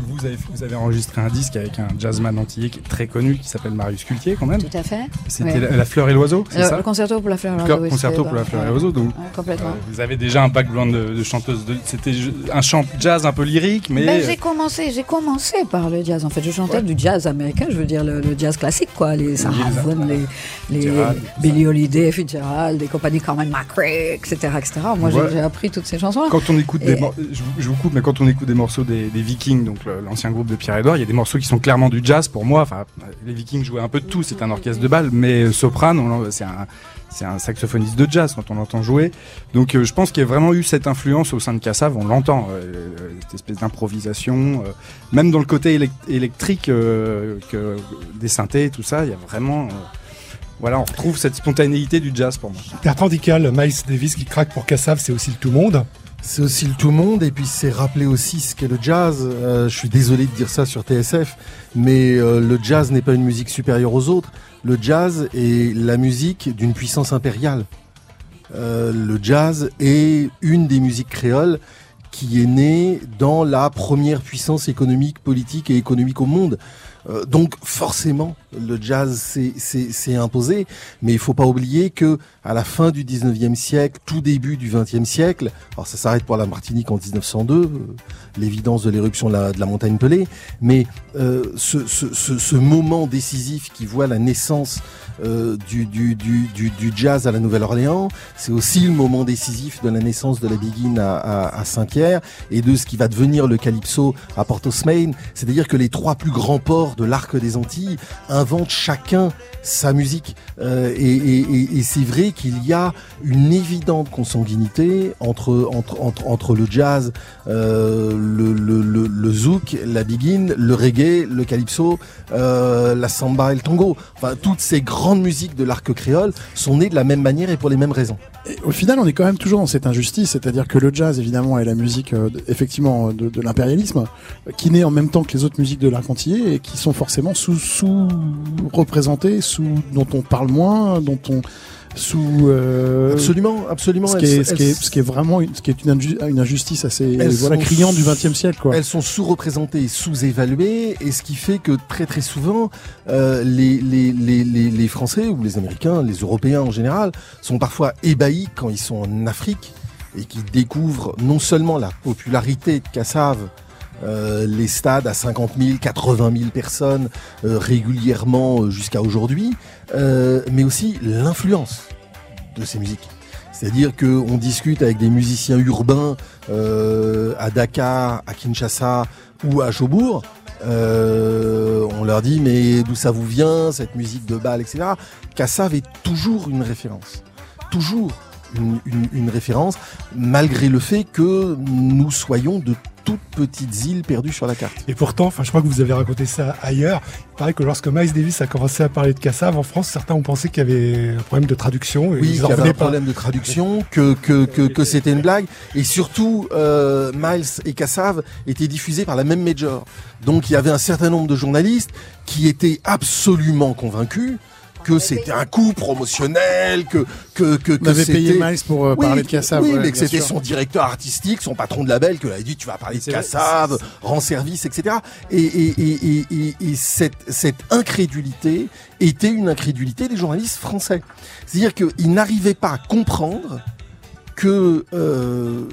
[SPEAKER 7] vous avez, vous avez enregistré un disque avec un jazzman antillais qui est très connu, qui s'appelle Marius Cultier quand même.
[SPEAKER 3] Tout à fait.
[SPEAKER 7] C'était
[SPEAKER 3] Ouais.
[SPEAKER 7] la, la fleur et l'oiseau, c'est
[SPEAKER 3] Le,
[SPEAKER 7] ça
[SPEAKER 3] le concerto pour la fleur et l'oiseau, oui,
[SPEAKER 7] Concerto pour la fleur et l'oiseau, donc
[SPEAKER 3] complètement.
[SPEAKER 7] euh, vous avez déjà un background de, de chanteuse. de- C'était un chant jazz un peu lyrique, mais
[SPEAKER 3] Ben, j'ai commencé, j'ai commencé par le jazz. En fait, je chantais du jazz américain, je veux dire le, le jazz classique, quoi, les Sarah Vaughan, les, les Billie Holiday, Fitzgerald, des compagnies Carmen McRae, etc., etc. Moi, j'ai-
[SPEAKER 7] Ouais.
[SPEAKER 3] j'ai appris toutes ces chansons-là.
[SPEAKER 7] quand on écoute des
[SPEAKER 3] Et-
[SPEAKER 7] je, vous- je vous coupe, mais quand on écoute des morceaux des, des Vikings, donc le- l'ancien groupe de Pierre Edouard, il y a des morceaux qui sont clairement du jazz pour moi. Enfin, les Vikings jouaient un peu de tout, c'est un orchestre de bal, mais Soprano, on l'en- c'est un c'est un saxophoniste de jazz quand on l'entend jouer. Donc euh, je pense qu'il y a vraiment eu cette influence au sein de Cassav, on l'entend, euh, euh, cette espèce d'improvisation, euh, même dans le côté élec- électrique euh, que, des synthés, tout ça, il y a vraiment... euh, voilà, on retrouve cette spontanéité du jazz pour moi.
[SPEAKER 4] Bertrand Dical, Miles Davis qui craque pour Kassav, c'est aussi le tout monde.
[SPEAKER 5] C'est aussi le tout monde et puis c'est rappeler aussi ce qu'est le jazz. Euh, je suis désolé de dire ça sur TSF, mais euh, le jazz n'est pas une musique supérieure aux autres. Le jazz est la musique d'une puissance impériale. Euh, le jazz est une des musiques créoles qui est née dans la première puissance économique, politique et économique au monde. Donc forcément, le jazz s'est- imposé, mais il faut pas oublier que à la fin du 19e siècle, tout début du 20e siècle. Alors ça s'arrête pour la Martinique en 1902, euh, l'évidence de l'éruption de la, de la montagne Pelée, mais euh, ce, ce, ce, ce moment décisif qui voit la naissance euh, du, du, du, du, jazz à la Nouvelle-Orléans, c'est aussi le moment décisif de la naissance de la Biguine à, à, à Saint-Pierre et de ce qui va devenir le calypso à Port-au-Smain. C'est-à-dire que les trois plus grands ports de l'arc des Antilles inventent chacun sa musique. Euh, et et, et, et c'est vrai qu'il y a une évidente consanguinité entre, entre, entre, entre le jazz, euh, le, le, zouk, la biguine, le reggae, le calypso, euh, la samba et le tango. Enfin, toutes ces grandes musiques de l'arc créole sont nées de la même manière et pour les mêmes raisons.
[SPEAKER 2] Au final, on est quand même toujours dans cette injustice, c'est-à-dire que le jazz, évidemment, est la musique, euh, effectivement, de, l'impérialisme, qui naît en même temps que les autres musiques de l'arc entier et qui sont forcément sous, sous sous dont on parle moins, dont on sous euh,
[SPEAKER 5] Absolument, absolument.
[SPEAKER 2] ce qui est, ce qui est,
[SPEAKER 5] elles-
[SPEAKER 2] ce qui est vraiment une, ce qui est une, inju- une injustice assez voilà criante du XXe siècle quoi.
[SPEAKER 5] Elles sont sous-représentées et sous-évaluées, et ce qui fait que très très souvent, euh, les, les, les, les, les Français ou les Américains, les Européens en général, sont parfois ébahis quand ils sont en Afrique et qu'ils découvrent non seulement la popularité de Kassav, euh, les stades à 50 000, 80 000 personnes euh, régulièrement euh, jusqu'à aujourd'hui, euh, mais aussi l'influence de ces musiques. C'est-à-dire qu'on discute avec des musiciens urbains euh, à Dakar, à Kinshasa ou à Jobourg. Euh, on leur dit mais d'où ça vous vient cette musique de bal etc. Kassav est toujours une référence, toujours une, une- une référence malgré le fait que nous soyons de toutes petites îles perdues sur la carte.
[SPEAKER 4] Et pourtant, enfin, je crois que vous avez raconté ça ailleurs. Il paraît que lorsque Miles Davis a commencé à parler de Kassav en France, certains ont pensé qu'il y avait un problème de traduction. Et
[SPEAKER 5] Oui,
[SPEAKER 4] ils
[SPEAKER 5] qu'il y avait un
[SPEAKER 4] pas.
[SPEAKER 5] problème de traduction, que, que, que, que c'était une blague. Et surtout, euh, Miles et Kassav étaient diffusés par la même major. Donc il y avait un certain nombre de journalistes qui étaient absolument convaincus que c'était un coup promotionnel, que que que, que
[SPEAKER 2] avait payé Miles pour euh,
[SPEAKER 5] oui,
[SPEAKER 2] parler de Kassav.
[SPEAKER 5] Oui,
[SPEAKER 2] ouais,
[SPEAKER 5] mais que c'était son directeur artistique, son patron de label, que a dit tu vas parler de
[SPEAKER 7] C'est vrai,
[SPEAKER 5] Kassav, rend service, etc. Et, et, et, et, et, et cette, cette incrédulité était une incrédulité des journalistes français. C'est-à-dire qu'ils n'arrivaient pas à comprendre que euh,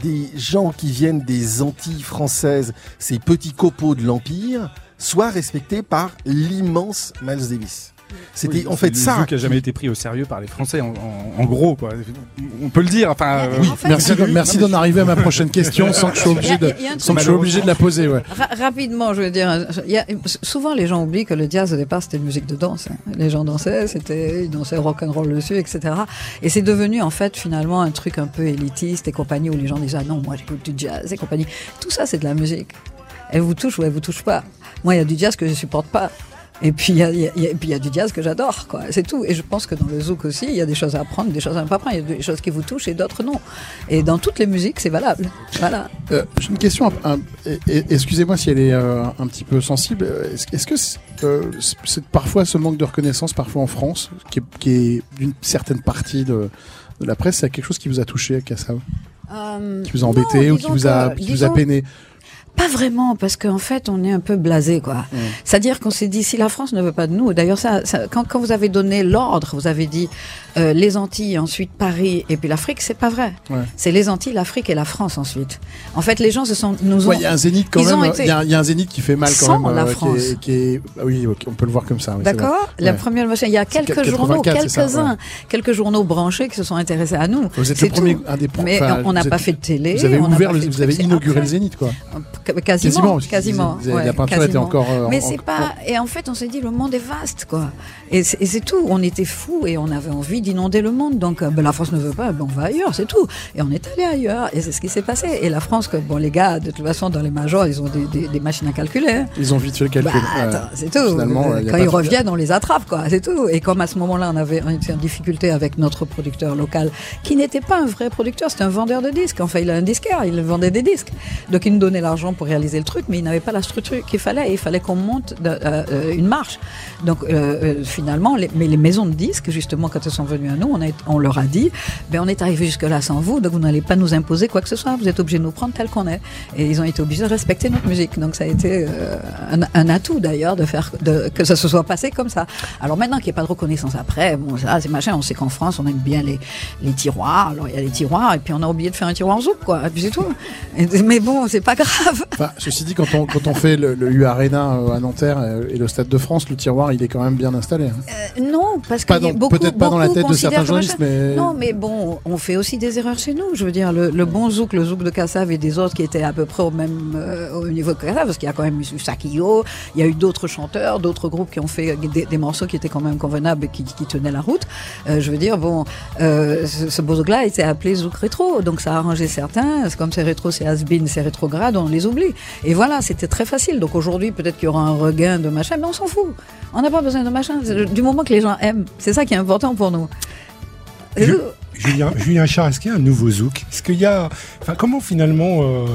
[SPEAKER 5] des gens qui viennent des Antilles françaises, ces petits copeaux de l'Empire, soient respectés par l'immense Miles Davis. C'était
[SPEAKER 7] Oui,
[SPEAKER 5] en fait
[SPEAKER 7] le
[SPEAKER 5] ça.
[SPEAKER 7] zouk a jamais été pris au sérieux par les Français, en, en- en gros, quoi. On peut le dire. Enfin, euh,
[SPEAKER 3] Oui, en fait,
[SPEAKER 2] Merci, d'en arriver à ma prochaine question sans que je sois obligé de,
[SPEAKER 3] Il y a un truc-
[SPEAKER 2] sans que je sois obligé de la poser. Ouais.
[SPEAKER 3] Ra- rapidement, je veux dire, il y a- souvent les gens oublient que le jazz au départ c'était une musique de danse. hein. Les gens dansaient, c'était ils dansaient rock and roll dessus, etc. Et c'est devenu en fait finalement un truc un peu élitiste et compagnie où les gens disent ah non moi j'écoute du jazz et compagnie. Tout ça c'est de la musique. Elle vous touche ou elle vous touche pas. Moi il y a du jazz que je supporte pas. Et puis il y a, il y a- il y a- et puis il y a du jazz que j'adore, quoi. C'est tout. Et je pense que dans le zouk aussi, il y a des choses à apprendre, des choses à ne pas apprendre. Il y a des choses qui vous touchent et d'autres non. Et dans toutes les musiques, c'est valable. Voilà.
[SPEAKER 2] Euh, J'ai une question. Excusez-moi si elle est euh, un petit peu sensible. Est-ce que c'est euh, c'est- parfois ce manque de reconnaissance, parfois en France, qui est, qui est d'une certaine partie de, de la presse, c'est quelque chose qui vous a touché
[SPEAKER 3] Euh,
[SPEAKER 2] qui vous a
[SPEAKER 3] non,
[SPEAKER 2] embêté ou qui vous a,
[SPEAKER 3] que-
[SPEAKER 2] qui vous a
[SPEAKER 3] disons-
[SPEAKER 2] peiné?
[SPEAKER 3] Pas vraiment, parce qu'en fait, on est un peu blasé, quoi. C'est-à-dire qu'on s'est dit, si la France ne veut pas de nous, d'ailleurs, ça, ça- quand, quand vous avez donné l'ordre, vous avez dit euh, les Antilles, ensuite Paris, et puis l'Afrique, c'est pas vrai.
[SPEAKER 2] Ouais.
[SPEAKER 3] C'est les Antilles, l'Afrique et la France ensuite. En fait, les gens se sont, nous ont.
[SPEAKER 2] Il y a un zénith quand même.
[SPEAKER 3] été
[SPEAKER 2] Il y, a un- il y a un zénith qui fait mal quand
[SPEAKER 3] sans
[SPEAKER 2] même.
[SPEAKER 3] la
[SPEAKER 2] euh, qui est-
[SPEAKER 3] France.
[SPEAKER 2] Qui est, ah oui, on peut le voir comme ça. oui.
[SPEAKER 3] D'accord La
[SPEAKER 2] Ouais.
[SPEAKER 3] première machine. Il y a quelques
[SPEAKER 2] 84,
[SPEAKER 3] journaux, quelques-uns, quelques journaux branchés qui se sont intéressés à nous.
[SPEAKER 2] Vous êtes le premier, un des pro-
[SPEAKER 3] Mais
[SPEAKER 2] enfin,
[SPEAKER 3] on n'a pas
[SPEAKER 2] êtes-
[SPEAKER 3] fait de télé.
[SPEAKER 2] Vous avez
[SPEAKER 3] on
[SPEAKER 2] ouvert, le- vous inauguré le zénith, quoi.
[SPEAKER 3] Qu- Quasiment, quasiment. ouais,
[SPEAKER 2] la peinture était
[SPEAKER 3] quasiment.
[SPEAKER 2] encore. euh,
[SPEAKER 3] Mais
[SPEAKER 2] en-
[SPEAKER 3] c'est pas. Et en fait, on s'est dit, le monde est vaste, quoi. Et c'est tout. On était fous et on avait envie d'inonder le monde. Donc, euh, ben, la France ne veut pas, ben, on va ailleurs, c'est tout. Et on est allé ailleurs. Et c'est ce qui s'est passé. Et la France, que, bon, les gars, de toute façon, dans les majors, ils ont des, des- des machines à calculer. hein.
[SPEAKER 2] Ils ont vite fait le calcul.
[SPEAKER 3] Bah, c'est tout.
[SPEAKER 2] Finalement,
[SPEAKER 3] Quand ils reviennent, on les attrape, quoi. C'est tout. Et comme à ce moment-là, on avait on était en difficulté avec notre producteur local, qui n'était pas un vrai producteur, c'était un vendeur de disques. Enfin, il a un disquaire, il vendait des disques. Donc, il nous donnait l'argent pour réaliser le truc, mais il n'avait pas la structure qu'il fallait. Il fallait qu'on monte euh, euh, une marche. Donc, euh, finalement, les, mais les maisons de disques, justement, quand elles sont venues à nous, on, leur a dit, ben, on est arrivé jusque-là sans vous, donc vous n'allez pas nous imposer quoi que ce soit. Vous êtes obligés de nous prendre tel qu'on est. Et ils ont été obligés de respecter notre musique. Donc, ça a été un, atout d'ailleurs de faire que ça se soit passé comme ça. Alors maintenant qu'il n'y a pas de reconnaissance après, bon, ça. On sait qu'en France, on aime bien les, tiroirs. Alors il y a les tiroirs et puis on a oublié de faire un tiroir en zouk, quoi. Et puis c'est tout. Mais bon, c'est pas grave.
[SPEAKER 2] Enfin, ceci dit, quand on, quand on fait le, le U Arena euh, à Nanterre euh, et le Stade de France, le tiroir, il est quand même bien installé. hein.
[SPEAKER 3] Euh, non, parce beaucoup,
[SPEAKER 2] peut-être pas dans la tête de certains
[SPEAKER 3] que
[SPEAKER 2] journalistes, mais-
[SPEAKER 3] Non, mais bon, on fait aussi des erreurs chez nous. Je veux dire, le, le bon zouk, le zouk de Kassav et des autres qui étaient à peu près au même euh, au niveau que Kassav, parce qu'il y a quand même eu Sakio, il y a eu d'autres chanteurs, d'autres groupes qui ont fait des, des morceaux qui étaient quand même convenables et qui, qui tenaient la route. Euh, je veux dire, bon, ce, ce beau zouk-là était appelé zouk rétro, donc ça a arrangé certains. Comme c'est rétro, c'est has-been, c'est rétrograde, on les oublie. Et voilà, c'était très facile. Donc aujourd'hui, peut-être qu'il y aura un regain de machin, mais on s'en fout. On n'a pas besoin de machin. Du moment que les gens aiment, c'est ça qui est important pour nous.
[SPEAKER 4] Je- Julien, (laughs) Julien Char, est-ce qu'il y a un nouveau zouk? Est-ce qu'il y a, enfin, comment finalement, euh,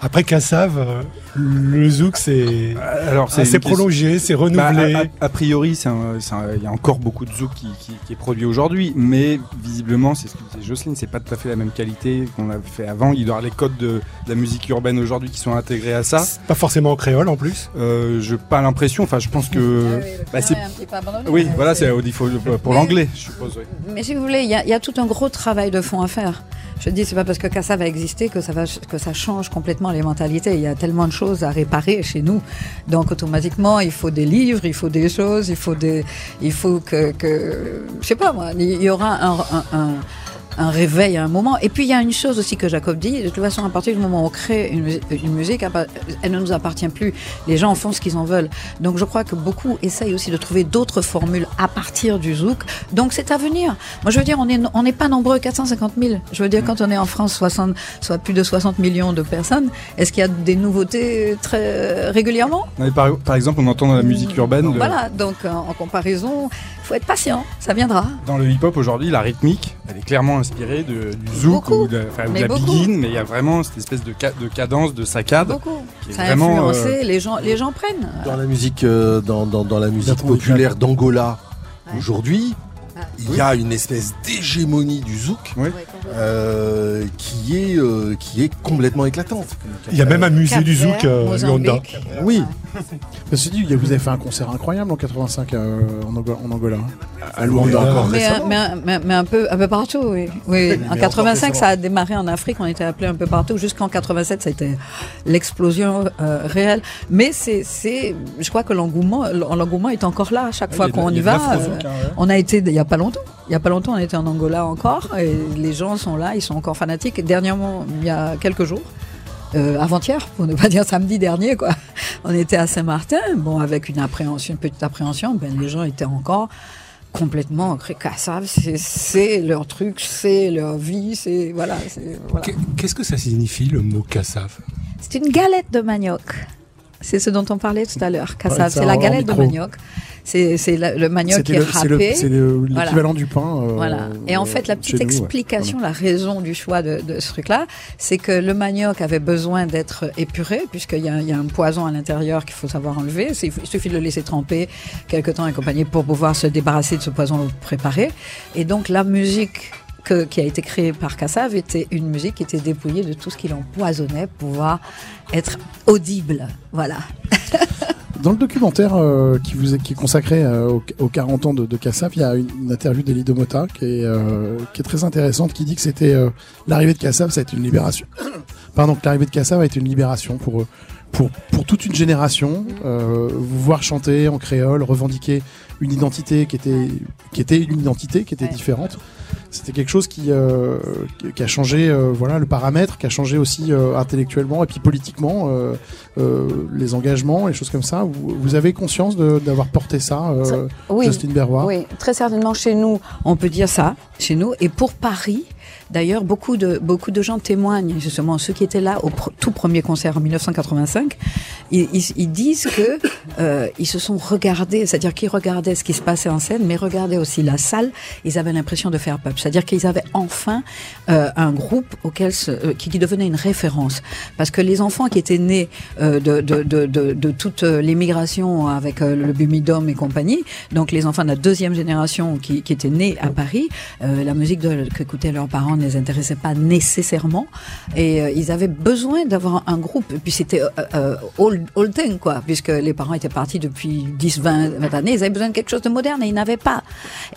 [SPEAKER 4] après Kassav, euh, le zouk c'est,
[SPEAKER 7] Alors
[SPEAKER 4] c'est
[SPEAKER 7] une
[SPEAKER 4] prolongé, c'est
[SPEAKER 7] Bah,
[SPEAKER 4] renouvelé.
[SPEAKER 7] a, a- a priori, il y a encore beaucoup de zouk qui, qui- qui est produit aujourd'hui, mais visiblement, c'est ce que disait Jocelyne, c'est pas tout à fait la même qualité qu'on avait fait avant. Il doit y avoir les codes de, de la musique urbaine aujourd'hui qui sont intégrés à ça.
[SPEAKER 4] Pas forcément en créole en plus.
[SPEAKER 7] Euh, je pas l'impression. Enfin, je pense que. bah, c'est- oui, voilà, c'est au défaut pour
[SPEAKER 3] Mais-
[SPEAKER 7] l'anglais, je suppose. oui.
[SPEAKER 3] Mais si vous voulez, il y, a- y a tout un gros travail de fond à faire. Je dis, c'est pas parce que Casa va exister que ça va que ça change complètement les mentalités. Il y a tellement de à réparer chez nous, donc automatiquement il faut des livres, il faut des choses, il faut des, il faut que, que je sais pas moi, il y aura un- un réveil à un moment. Et puis il y a une chose aussi que Jacob dit, de toute façon à partir du moment où on crée une, musi- une musique, elle ne nous appartient plus. Les gens en font ce qu'ils en veulent. Donc je crois que beaucoup essayent aussi de trouver d'autres formules à partir du zouk. Donc c'est à venir. Moi je veux dire, on est on n'est pas nombreux, 450 000. Je veux dire, quand on est en France, 60, soit plus de 60 millions de personnes, est-ce qu'il y a des nouveautés très régulièrement?
[SPEAKER 7] Par, par exemple, on entend dans la musique urbaine, le-
[SPEAKER 3] Voilà. Donc en, en comparaison, faut être patient. Ça viendra.
[SPEAKER 7] dans le hip-hop aujourd'hui, la rythmique, elle est clairement inspirée de, du zouk
[SPEAKER 3] Beaucoup.
[SPEAKER 7] ou de, ou la begin, mais il y a vraiment cette espèce de, ca- de cadence, de saccade.
[SPEAKER 3] Beaucoup.
[SPEAKER 7] qui est
[SPEAKER 3] Ça a
[SPEAKER 7] vraiment, euh,
[SPEAKER 3] influencé. Les gens, les gens prennent.
[SPEAKER 5] Dans la musique, euh, dans, dans, dans la musique populaire d'Angola,
[SPEAKER 3] Ouais.
[SPEAKER 5] aujourd'hui,
[SPEAKER 3] Ah.
[SPEAKER 5] il y a une espèce d'hégémonie du zouk
[SPEAKER 7] Oui.
[SPEAKER 5] Euh, qui, est, euh, qui est complètement éclatante.
[SPEAKER 4] Il y a même un musée du zouk euh, Luanda.
[SPEAKER 3] Mozambique.
[SPEAKER 2] Oui. Ceci dit, vous avez fait un concert incroyable en 85 euh, en, Ango- en Angola. À Luanda.
[SPEAKER 4] Encore
[SPEAKER 3] Mais, un- mais, un- mais, mais un peu, un peu partout, oui. oui. En
[SPEAKER 5] encore
[SPEAKER 3] 85,
[SPEAKER 5] récemment.
[SPEAKER 3] ça a démarré en Afrique, on était appelé un peu partout. Jusqu'en 87, ça a été l'explosion euh, réelle. Mais c'est, c'est, je crois que l'engouement, l'engouement est encore là à chaque fois qu'on y va. euh,
[SPEAKER 7] hein.
[SPEAKER 3] On a été, il y a pas longtemps. Il y a pas longtemps, on était en Angola encore, et les gens sont là, ils sont encore fanatiques. Et dernièrement, il y a quelques jours. Euh, avant-hier, pour ne pas dire samedi dernier, quoi. (laughs) On était à Saint-Martin, bon, avec une appréhension, une petite appréhension, ben, les gens étaient encore complètement Kassav, c'est c'est leur truc, c'est leur vie, c'est voilà,
[SPEAKER 4] Qu'est-ce que ça signifie le mot Kassav
[SPEAKER 3] C'est une galette de manioc. C'est ce dont on parlait tout à l'heure.
[SPEAKER 2] Ça
[SPEAKER 3] c'est la galette de manioc. C'est le manioc qui est râpé.
[SPEAKER 2] c'est
[SPEAKER 3] Voilà.
[SPEAKER 2] l'équivalent du pain. euh,
[SPEAKER 3] Voilà. Et en fait, la petite
[SPEAKER 2] nous, ouais.
[SPEAKER 3] explication, la raison du choix de, de ce truc-là, c'est que le manioc avait besoin d'être épuré, puisqu'il y, y a un poison à l'intérieur qu'il faut savoir enlever. Il suffit de le laisser tremper quelque temps et compagnie pour pouvoir se débarrasser de ce poison préparé. Et donc, la musique que- qui a été créée par Kassav était une musique qui était dépouillée de tout ce qui l'empoisonnait pour pouvoir être audible. Voilà. (laughs)
[SPEAKER 2] Dans le documentaire euh, qui vous est, qui est consacré euh, aux, aux 40 ans de, de Kassav, il y a une, une interview d'Elie Domota qui est, euh, qui est très intéressante, qui dit que c'était l'arrivée de Kassav, ça a été une libération. (coughs) Pardon, que l'arrivée de Kassav a été une libération pour, pour, pour toute une génération. Vous voir chanter en créole, revendiquer une identité qui était, qui était une identité qui était
[SPEAKER 3] Ouais.
[SPEAKER 2] différente. C'était quelque chose qui, euh, qui- a changé euh, voilà, le paramètre, qui a changé aussi euh, intellectuellement et puis politiquement les engagements, les choses comme ça. Vous, vous avez conscience d'avoir porté ça,
[SPEAKER 3] Oui.
[SPEAKER 2] Justine Berrois?
[SPEAKER 3] Oui, très certainement chez nous, on peut dire ça, chez nous. Et pour Paris, d'ailleurs, beaucoup de, beaucoup de gens témoignent, justement, ceux qui étaient là au tout premier concert en 1985, ils, disent que euh, ils se sont regardés, c'est-à-dire qu'ils regardaient ce qui se passait en scène, mais regardaient aussi la salle, ils avaient l'impression de faire peuple. C'est-à-dire qu'ils avaient enfin euh, un groupe auquel euh, qui, devenait une référence. Parce que les enfants qui étaient nés de, de, de, toute l'immigration avec le Bumidum et compagnie, donc les enfants de la deuxième génération qui, qui étaient nés à Paris, la musique qu'écoutaient leurs parents ne les intéressaient pas nécessairement. Et euh, ils avaient besoin d'avoir un groupe. Et puis c'était euh, euh, old, old thing, quoi, puisque les parents étaient partis depuis 10, 20, 20 années. Ils avaient besoin de quelque chose de moderne et ils n'avaient pas.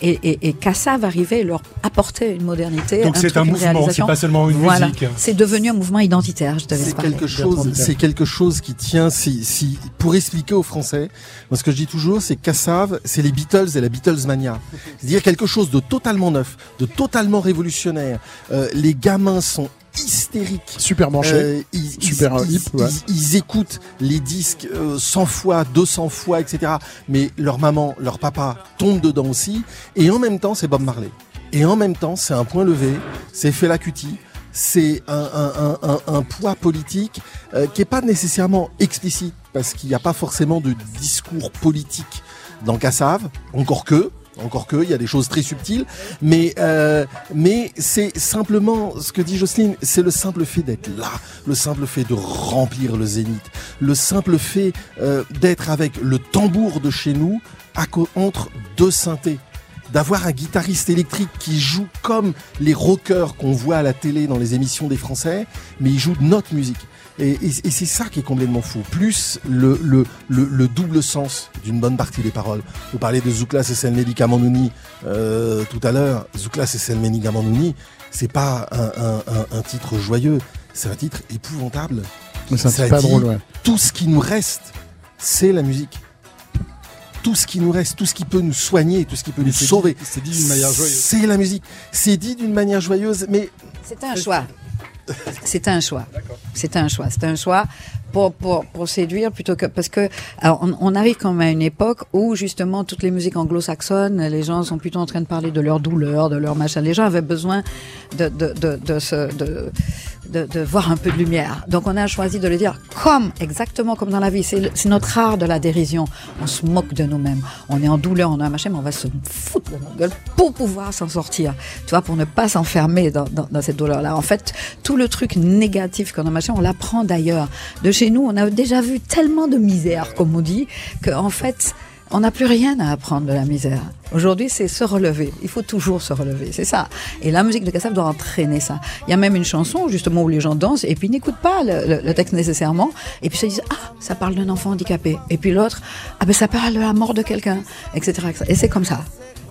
[SPEAKER 3] Et, et, et Kassav arrivait et leur apportait une modernité.
[SPEAKER 4] Donc c'est
[SPEAKER 3] truc,
[SPEAKER 4] un mouvement, c'est pas seulement une
[SPEAKER 3] Voilà.
[SPEAKER 4] musique.
[SPEAKER 3] C'est devenu un mouvement identitaire, je
[SPEAKER 5] C'est quelque chose, c'est quelque chose qui tient, si, si, pour expliquer aux Français, moi ce que je dis toujours, c'est Kassav, c'est les Beatles et la Beatles mania. C'est-à-dire quelque chose de totalement neuf, de totalement révolutionnaire. Euh, les gamins sont hystériques.
[SPEAKER 2] Super branché.
[SPEAKER 5] Euh, ils,
[SPEAKER 2] Super,
[SPEAKER 5] ils-
[SPEAKER 2] euh, hip,
[SPEAKER 5] ils-
[SPEAKER 2] ouais.
[SPEAKER 5] ils- ils écoutent les disques euh, 100 fois, 200 fois, etc. Mais leur maman, leur papa tombent dedans aussi. Et en même temps, c'est Bob Marley. Et en même temps, c'est un point levé, c'est Fela Kuti. C'est un, un, un, un, un poids politique euh, qui est pas nécessairement explicite parce qu'il n'y a pas forcément de discours politique dans Kassav, encore que, encore que, il y a des choses très subtiles, mais euh, mais c'est simplement ce que dit Jocelyne, c'est le simple fait d'être là, le simple fait de remplir le zénith, le simple fait euh, d'être avec le tambour de chez nous à entre deux synthés d'avoir un guitariste électrique qui joue comme les rockers qu'on voit à la télé dans les émissions des Français, mais il joue notre musique. Et, et- et c'est ça qui est complètement fou. Plus le, le, le, le double sens d'une bonne partie des paroles. Vous parlez de Zouklas et Selmeni Kamanouni euh, tout à l'heure. Zouklas et Selmeni Kamanouni, c'est pas un, un, un, un titre joyeux, c'est un titre épouvantable.
[SPEAKER 2] Mais c'est pas
[SPEAKER 5] dit
[SPEAKER 2] drôle, ouais.
[SPEAKER 5] Tout ce qui nous reste, c'est la musique. Tout ce qui nous reste, tout ce qui peut nous soigner, tout ce qui peut nous
[SPEAKER 7] c'est
[SPEAKER 5] sauver,
[SPEAKER 7] c'est dit d'une manière joyeuse.
[SPEAKER 5] C'est la musique. C'est dit d'une manière joyeuse, mais
[SPEAKER 3] C'était un choix. C'était un choix. C'était un choix. C'était un choix pour, pour, pour séduire plutôt que parce que on, arrive quand même à une époque où justement toutes les musiques anglo-saxonnes, les gens sont plutôt en train de parler de leur douleur, de leur machin. Les gens avaient besoin de de de, de, voir un peu de lumière. Donc on a choisi de le dire comme exactement comme dans la vie. C'est notre art de la dérision. On se moque de nous-mêmes. On est en douleur, on a un machin, mais on va se foutre de notre gueule pour pouvoir s'en sortir. Tu vois, pour ne pas s'enfermer dans cette douleur-là. En fait, tout le truc négatif qu'on a machin, on l'apprend d'ailleurs. De chez nous, on a déjà vu tellement de misère, comme on dit, qu'en fait, on n'a plus rien à apprendre de la misère. Aujourd'hui, c'est se relever. Il faut toujours se relever. C'est ça. Et la musique de Kassav doit entraîner ça. Il y a même une chanson, justement, où les gens dansent et puis n'écoutent pas le, le- texte nécessairement. Et puis se disent, ah, ça parle d'un enfant handicapé. Et puis l'autre, ah ben ça parle de la mort de quelqu'un, etc. Et c'est comme ça.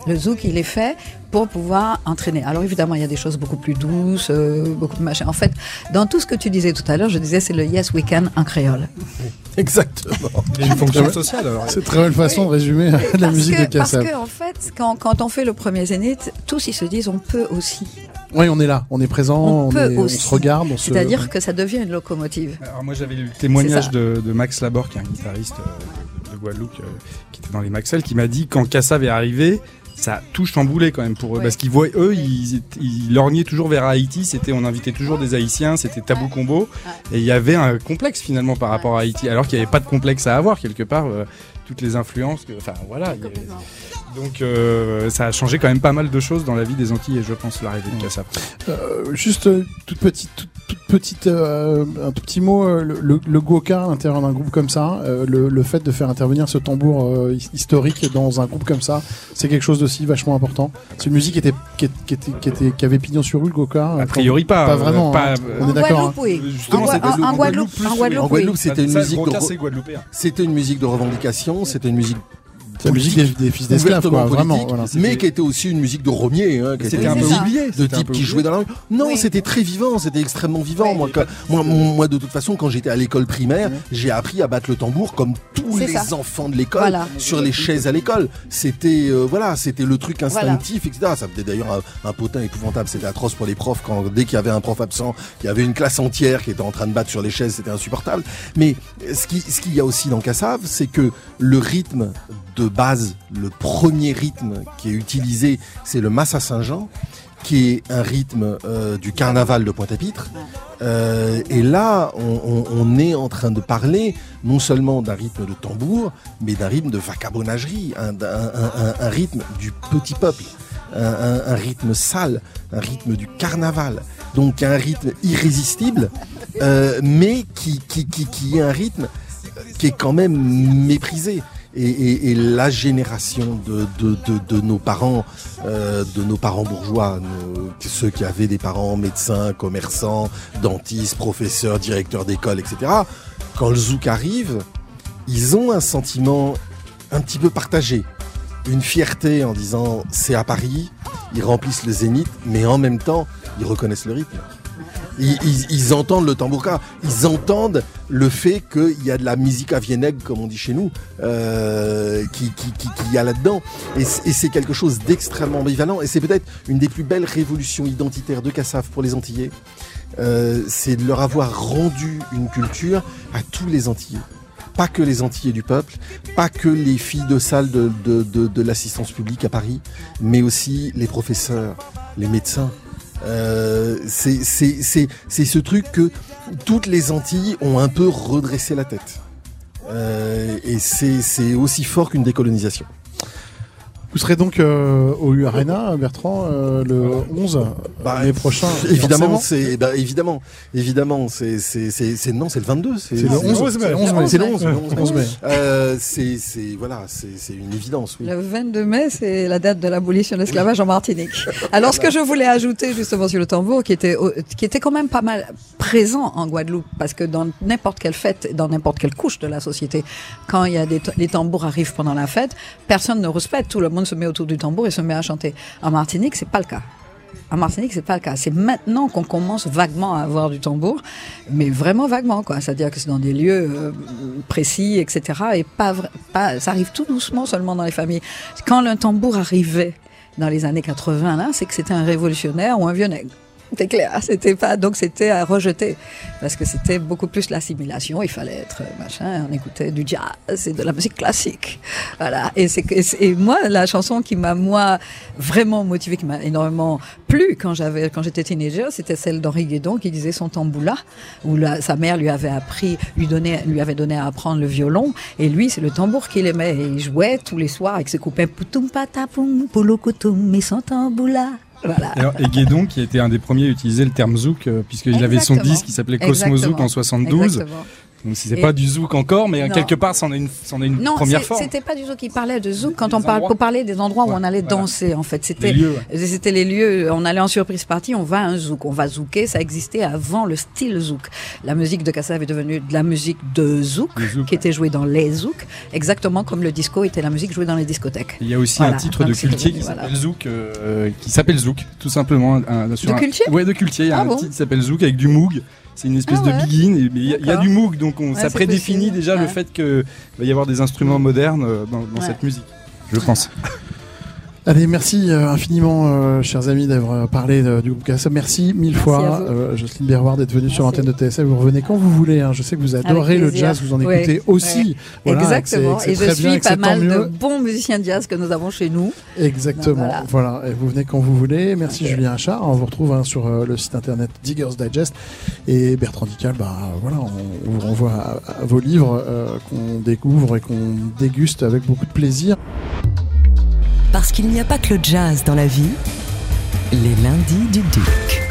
[SPEAKER 3] Le zouk, il est fait pour pouvoir entraîner. Alors évidemment, il y a des choses beaucoup plus douces, euh, beaucoup plus machin. En fait, dans tout ce que tu disais tout à l'heure, je disais c'est le Yes We Can en créole. (laughs)
[SPEAKER 5] exactement.
[SPEAKER 7] Il y a une fonction sociale. alors.
[SPEAKER 2] C'est une très belle façon de résumer la
[SPEAKER 3] Parce
[SPEAKER 2] musique
[SPEAKER 3] que,
[SPEAKER 2] de
[SPEAKER 3] parce
[SPEAKER 2] Kassav.
[SPEAKER 3] que en fait, quand, quand on fait le premier zénith, tous ils se disent on peut aussi.
[SPEAKER 2] Oui, on est là, on est présent,
[SPEAKER 3] On
[SPEAKER 2] on,
[SPEAKER 3] peut
[SPEAKER 2] est- on se regarde, on se.
[SPEAKER 3] C'est-à-dire que ça devient une locomotive.
[SPEAKER 7] Alors moi j'avais lu le témoignage de, de Max Labor, qui est un guitariste euh, de Guadeloupe, euh, qui était dans les Maxwell, qui m'a dit quand Kassav est arrivé, ça a tout chamboulé quand même pour eux,
[SPEAKER 3] Ouais.
[SPEAKER 7] parce qu'ils voient eux, ils lorgnaient toujours vers Haïti. C'était, on invitait toujours des Haïtiens, c'était tabou combo, et il y avait un complexe finalement par rapport à Haïti, alors qu'il n'y avait pas de complexe à avoir quelque part. euh, toutes les influences, que, enfin voilà. Donc euh, ça a changé quand même pas mal de choses dans la vie des Antilles, et je pense l'arrivée de Kassav.
[SPEAKER 2] Euh, juste euh, toute petite, toute, toute petite, euh, un tout petit mot. euh, le, le, le goka à l'intérieur d'un groupe comme ça, euh, le, le fait de faire intervenir ce tambour euh, his- historique dans un groupe comme ça, c'est quelque chose d'aussi vachement important. C'est une musique qui était, qui, était- qui était, qui était, qui avait pignon sur rue, le goka.
[SPEAKER 7] A priori pas.
[SPEAKER 2] Pas vraiment,
[SPEAKER 7] pas,
[SPEAKER 2] hein. On est d'accord.
[SPEAKER 3] Guadeloupe, oui.
[SPEAKER 7] Justement,
[SPEAKER 3] en,
[SPEAKER 7] Guadeloupe,
[SPEAKER 3] en
[SPEAKER 5] c'était une musique c'était une musique de revendication, c'était une musique
[SPEAKER 2] C'est la musique des, des fils d'esclaves, quoi. Vraiment. Voilà.
[SPEAKER 5] mais qui était aussi une musique de romier, hein, qui
[SPEAKER 7] C'était
[SPEAKER 5] était
[SPEAKER 7] un peu
[SPEAKER 5] de type qui jouait dans la rue. Non,
[SPEAKER 3] Oui.
[SPEAKER 5] c'était très vivant, c'était extrêmement vivant.
[SPEAKER 3] Oui.
[SPEAKER 5] Moi, quand- moi, mon- moi, de toute façon, quand j'étais à l'école primaire, j'ai appris à battre le tambour comme tous les
[SPEAKER 3] ça.
[SPEAKER 5] enfants de l'école
[SPEAKER 3] Voilà.
[SPEAKER 5] sur les chaises à l'école. C'était euh, voilà, c'était le truc
[SPEAKER 3] Voilà.
[SPEAKER 5] instinctif, etc. Ça faisait d'ailleurs un, un potin épouvantable. C'était atroce pour les profs quand dès qu'il y avait un prof absent, il y avait une classe entière qui était en train de battre sur les chaises, c'était insupportable. Mais ce qui ce qu'il y a aussi dans Kassav, c'est que le rythme de base, le premier rythme qui est utilisé, c'est le Massa Saint-Jean, qui est un rythme euh, du carnaval de Pointe-à-Pitre. Euh, et là, on, est en train de parler non seulement d'un rythme de tambour, mais d'un rythme de vagabondagerie, un, rythme du petit peuple, un, rythme sale, un rythme du carnaval. Donc un rythme irrésistible, euh, mais qui est un rythme qui est quand même méprisé. Et, la génération de, nos parents, euh, de nos parents bourgeois, nos- ceux qui avaient des parents médecins, commerçants, dentistes, professeurs, directeurs d'école, etc. Quand le zouk arrive, ils ont un sentiment un petit peu partagé, une fierté en disant c'est à Paris, ils remplissent le zénith, mais en même temps ils reconnaissent le rythme. Ils, entendent le tambourka, ils entendent le fait qu'il y a de la musique à Viennegue, comme on dit chez nous, euh, qui, qui, qui, qui y a là-dedans. Et, c'est quelque chose d'extrêmement ambivalent. Et c'est peut-être une des plus belles révolutions identitaires de Cassav pour les Antillais. Euh, c'est de leur avoir rendu une culture à tous les Antillais. Pas que les Antillais du peuple, pas que les filles de salle de l'assistance publique à Paris, mais aussi les professeurs, les médecins. Euh, c'est ce truc que toutes les Antilles ont un peu redressé la tête. Euh, et c'est aussi fort qu'une décolonisation.
[SPEAKER 2] Vous serez donc euh, au U Arena, Bertrand, euh, le 11
[SPEAKER 5] Bah,
[SPEAKER 2] l'année prochaine.
[SPEAKER 5] Évidemment, c'est bah, évidemment, évidemment, c'est c'est c'est c'est- non, c'est le 22, c'est
[SPEAKER 2] le 11 mai.
[SPEAKER 5] c'est le 11 mai. C'est le 11 mai.
[SPEAKER 2] 11 mai.
[SPEAKER 5] Euh, c'est c'est voilà, c'est c'est une évidence, oui.
[SPEAKER 3] Le 22 mai, c'est la date de l'abolition de l'esclavage en Martinique. Alors, ce que je voulais ajouter justement sur le tambour, qui était, qui était quand même pas mal présent en Guadeloupe, parce que dans n'importe quelle fête, dans n'importe quelle couche de la société, quand il y a des les tambours arrivent pendant la fête, personne ne respecte, tout le monde se met autour du tambour et se met à chanter. En Martinique, c'est pas le cas. En Martinique, c'est pas le cas. C'est maintenant qu'on commence vaguement à avoir du tambour, mais vraiment vaguement, quoi. C'est-à-dire que c'est dans des lieux euh, précis, etc. Et pas, pas, ça arrive tout doucement seulement dans les familles. Quand le tambour arrivait dans les années 80, là, c'est que c'était un révolutionnaire ou un vieux nègre. C'était clair, c'était pas donc c'était à rejeter parce que c'était beaucoup plus l'assimilation. Il fallait être euh, machin. On écoutait du jazz et de la musique classique, voilà. Et moi la chanson qui m'a moi vraiment motivée, qui m'a énormément plu quand j'avais quand j'étais teenager, c'était celle d'Henri Guédon qui disait son tamboula, où sa mère lui avait appris, lui donnait, lui avait donné à apprendre le violon, et lui c'est le tambour qu'il aimait et il jouait tous les soirs avec ses copains poutoum patapoum pouloukotoum et son tamboula. Voilà.
[SPEAKER 7] Alors, et Guédon, qui était un des premiers à utiliser le terme zouk, euh, puisqu'il avait son disque qui s'appelait Cosmo Zouk en
[SPEAKER 3] Exactement.
[SPEAKER 7] 72.
[SPEAKER 3] Exactement.
[SPEAKER 7] Si c'est pas du zouk encore, mais
[SPEAKER 3] Non.
[SPEAKER 7] quelque part, c'en est une, c'en est une
[SPEAKER 3] Non,
[SPEAKER 7] première forme.
[SPEAKER 3] c'était pas du tout qu'il parlait de zouk quand on parle pour parler des endroits où
[SPEAKER 7] Ouais,
[SPEAKER 3] on allait
[SPEAKER 7] voilà.
[SPEAKER 3] danser en fait. C'était
[SPEAKER 7] Les lieux, ouais.
[SPEAKER 3] c'était les lieux. On allait en surprise party, on va à un zouk, on va zouker. Ça existait avant le style zouk. La musique de Kassav est devenue de la musique de zouk,
[SPEAKER 7] zouk,
[SPEAKER 3] qui était jouée dans les zouks, exactement comme le disco était la musique jouée dans les discothèques.
[SPEAKER 7] Il y a aussi
[SPEAKER 3] Voilà.
[SPEAKER 7] un titre de
[SPEAKER 3] Donc,
[SPEAKER 7] cultier qui
[SPEAKER 3] voilà.
[SPEAKER 7] s'appelle Zouk, euh, qui s'appelle Zouk, tout simplement. Un, sur
[SPEAKER 3] De
[SPEAKER 7] un-
[SPEAKER 3] cultier
[SPEAKER 7] Ouais, de cultier. Il y a
[SPEAKER 3] Ah
[SPEAKER 7] un
[SPEAKER 3] bon
[SPEAKER 7] titre qui s'appelle Zouk avec du Moog. C'est une espèce
[SPEAKER 3] Ah ouais.
[SPEAKER 7] de begin. Il y, a- y du Moog, donc on,
[SPEAKER 3] Ouais,
[SPEAKER 7] ça prédéfinit
[SPEAKER 3] possible.
[SPEAKER 7] déjà le fait qu'il va y avoir des instruments modernes euh, dans, dans
[SPEAKER 3] Ouais.
[SPEAKER 7] cette musique. Je pense.
[SPEAKER 2] Allez, merci euh, infiniment, euh, chers amis, d'avoir parlé de- du groupe. Merci mille
[SPEAKER 3] Merci
[SPEAKER 2] fois, euh, Jocelyne Berroir, d'être venue sur l'antenne de TSF. Vous revenez quand vous voulez. hein. Je sais que vous adorez le jazz, vous en
[SPEAKER 3] Ouais,
[SPEAKER 2] écoutez aussi. Voilà,
[SPEAKER 3] Exactement. Et
[SPEAKER 2] que
[SPEAKER 3] je
[SPEAKER 2] bien,
[SPEAKER 3] suis pas mal de bons musiciens de jazz que nous avons chez nous.
[SPEAKER 2] Exactement. Voilà. Et vous venez quand vous voulez. Merci Julien Achard. On vous retrouve hein, sur euh, le site internet Diggers Digest. Et Bertrand Dical, bah, voilà, on, vous renvoie à, à vos livres qu'on découvre et qu'on déguste avec beaucoup de plaisir.
[SPEAKER 1] Parce qu'il n'y a pas que le jazz dans la vie, les lundis du Duc.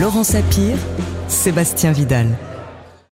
[SPEAKER 1] Laurent Sapir, Sébastien Vidal.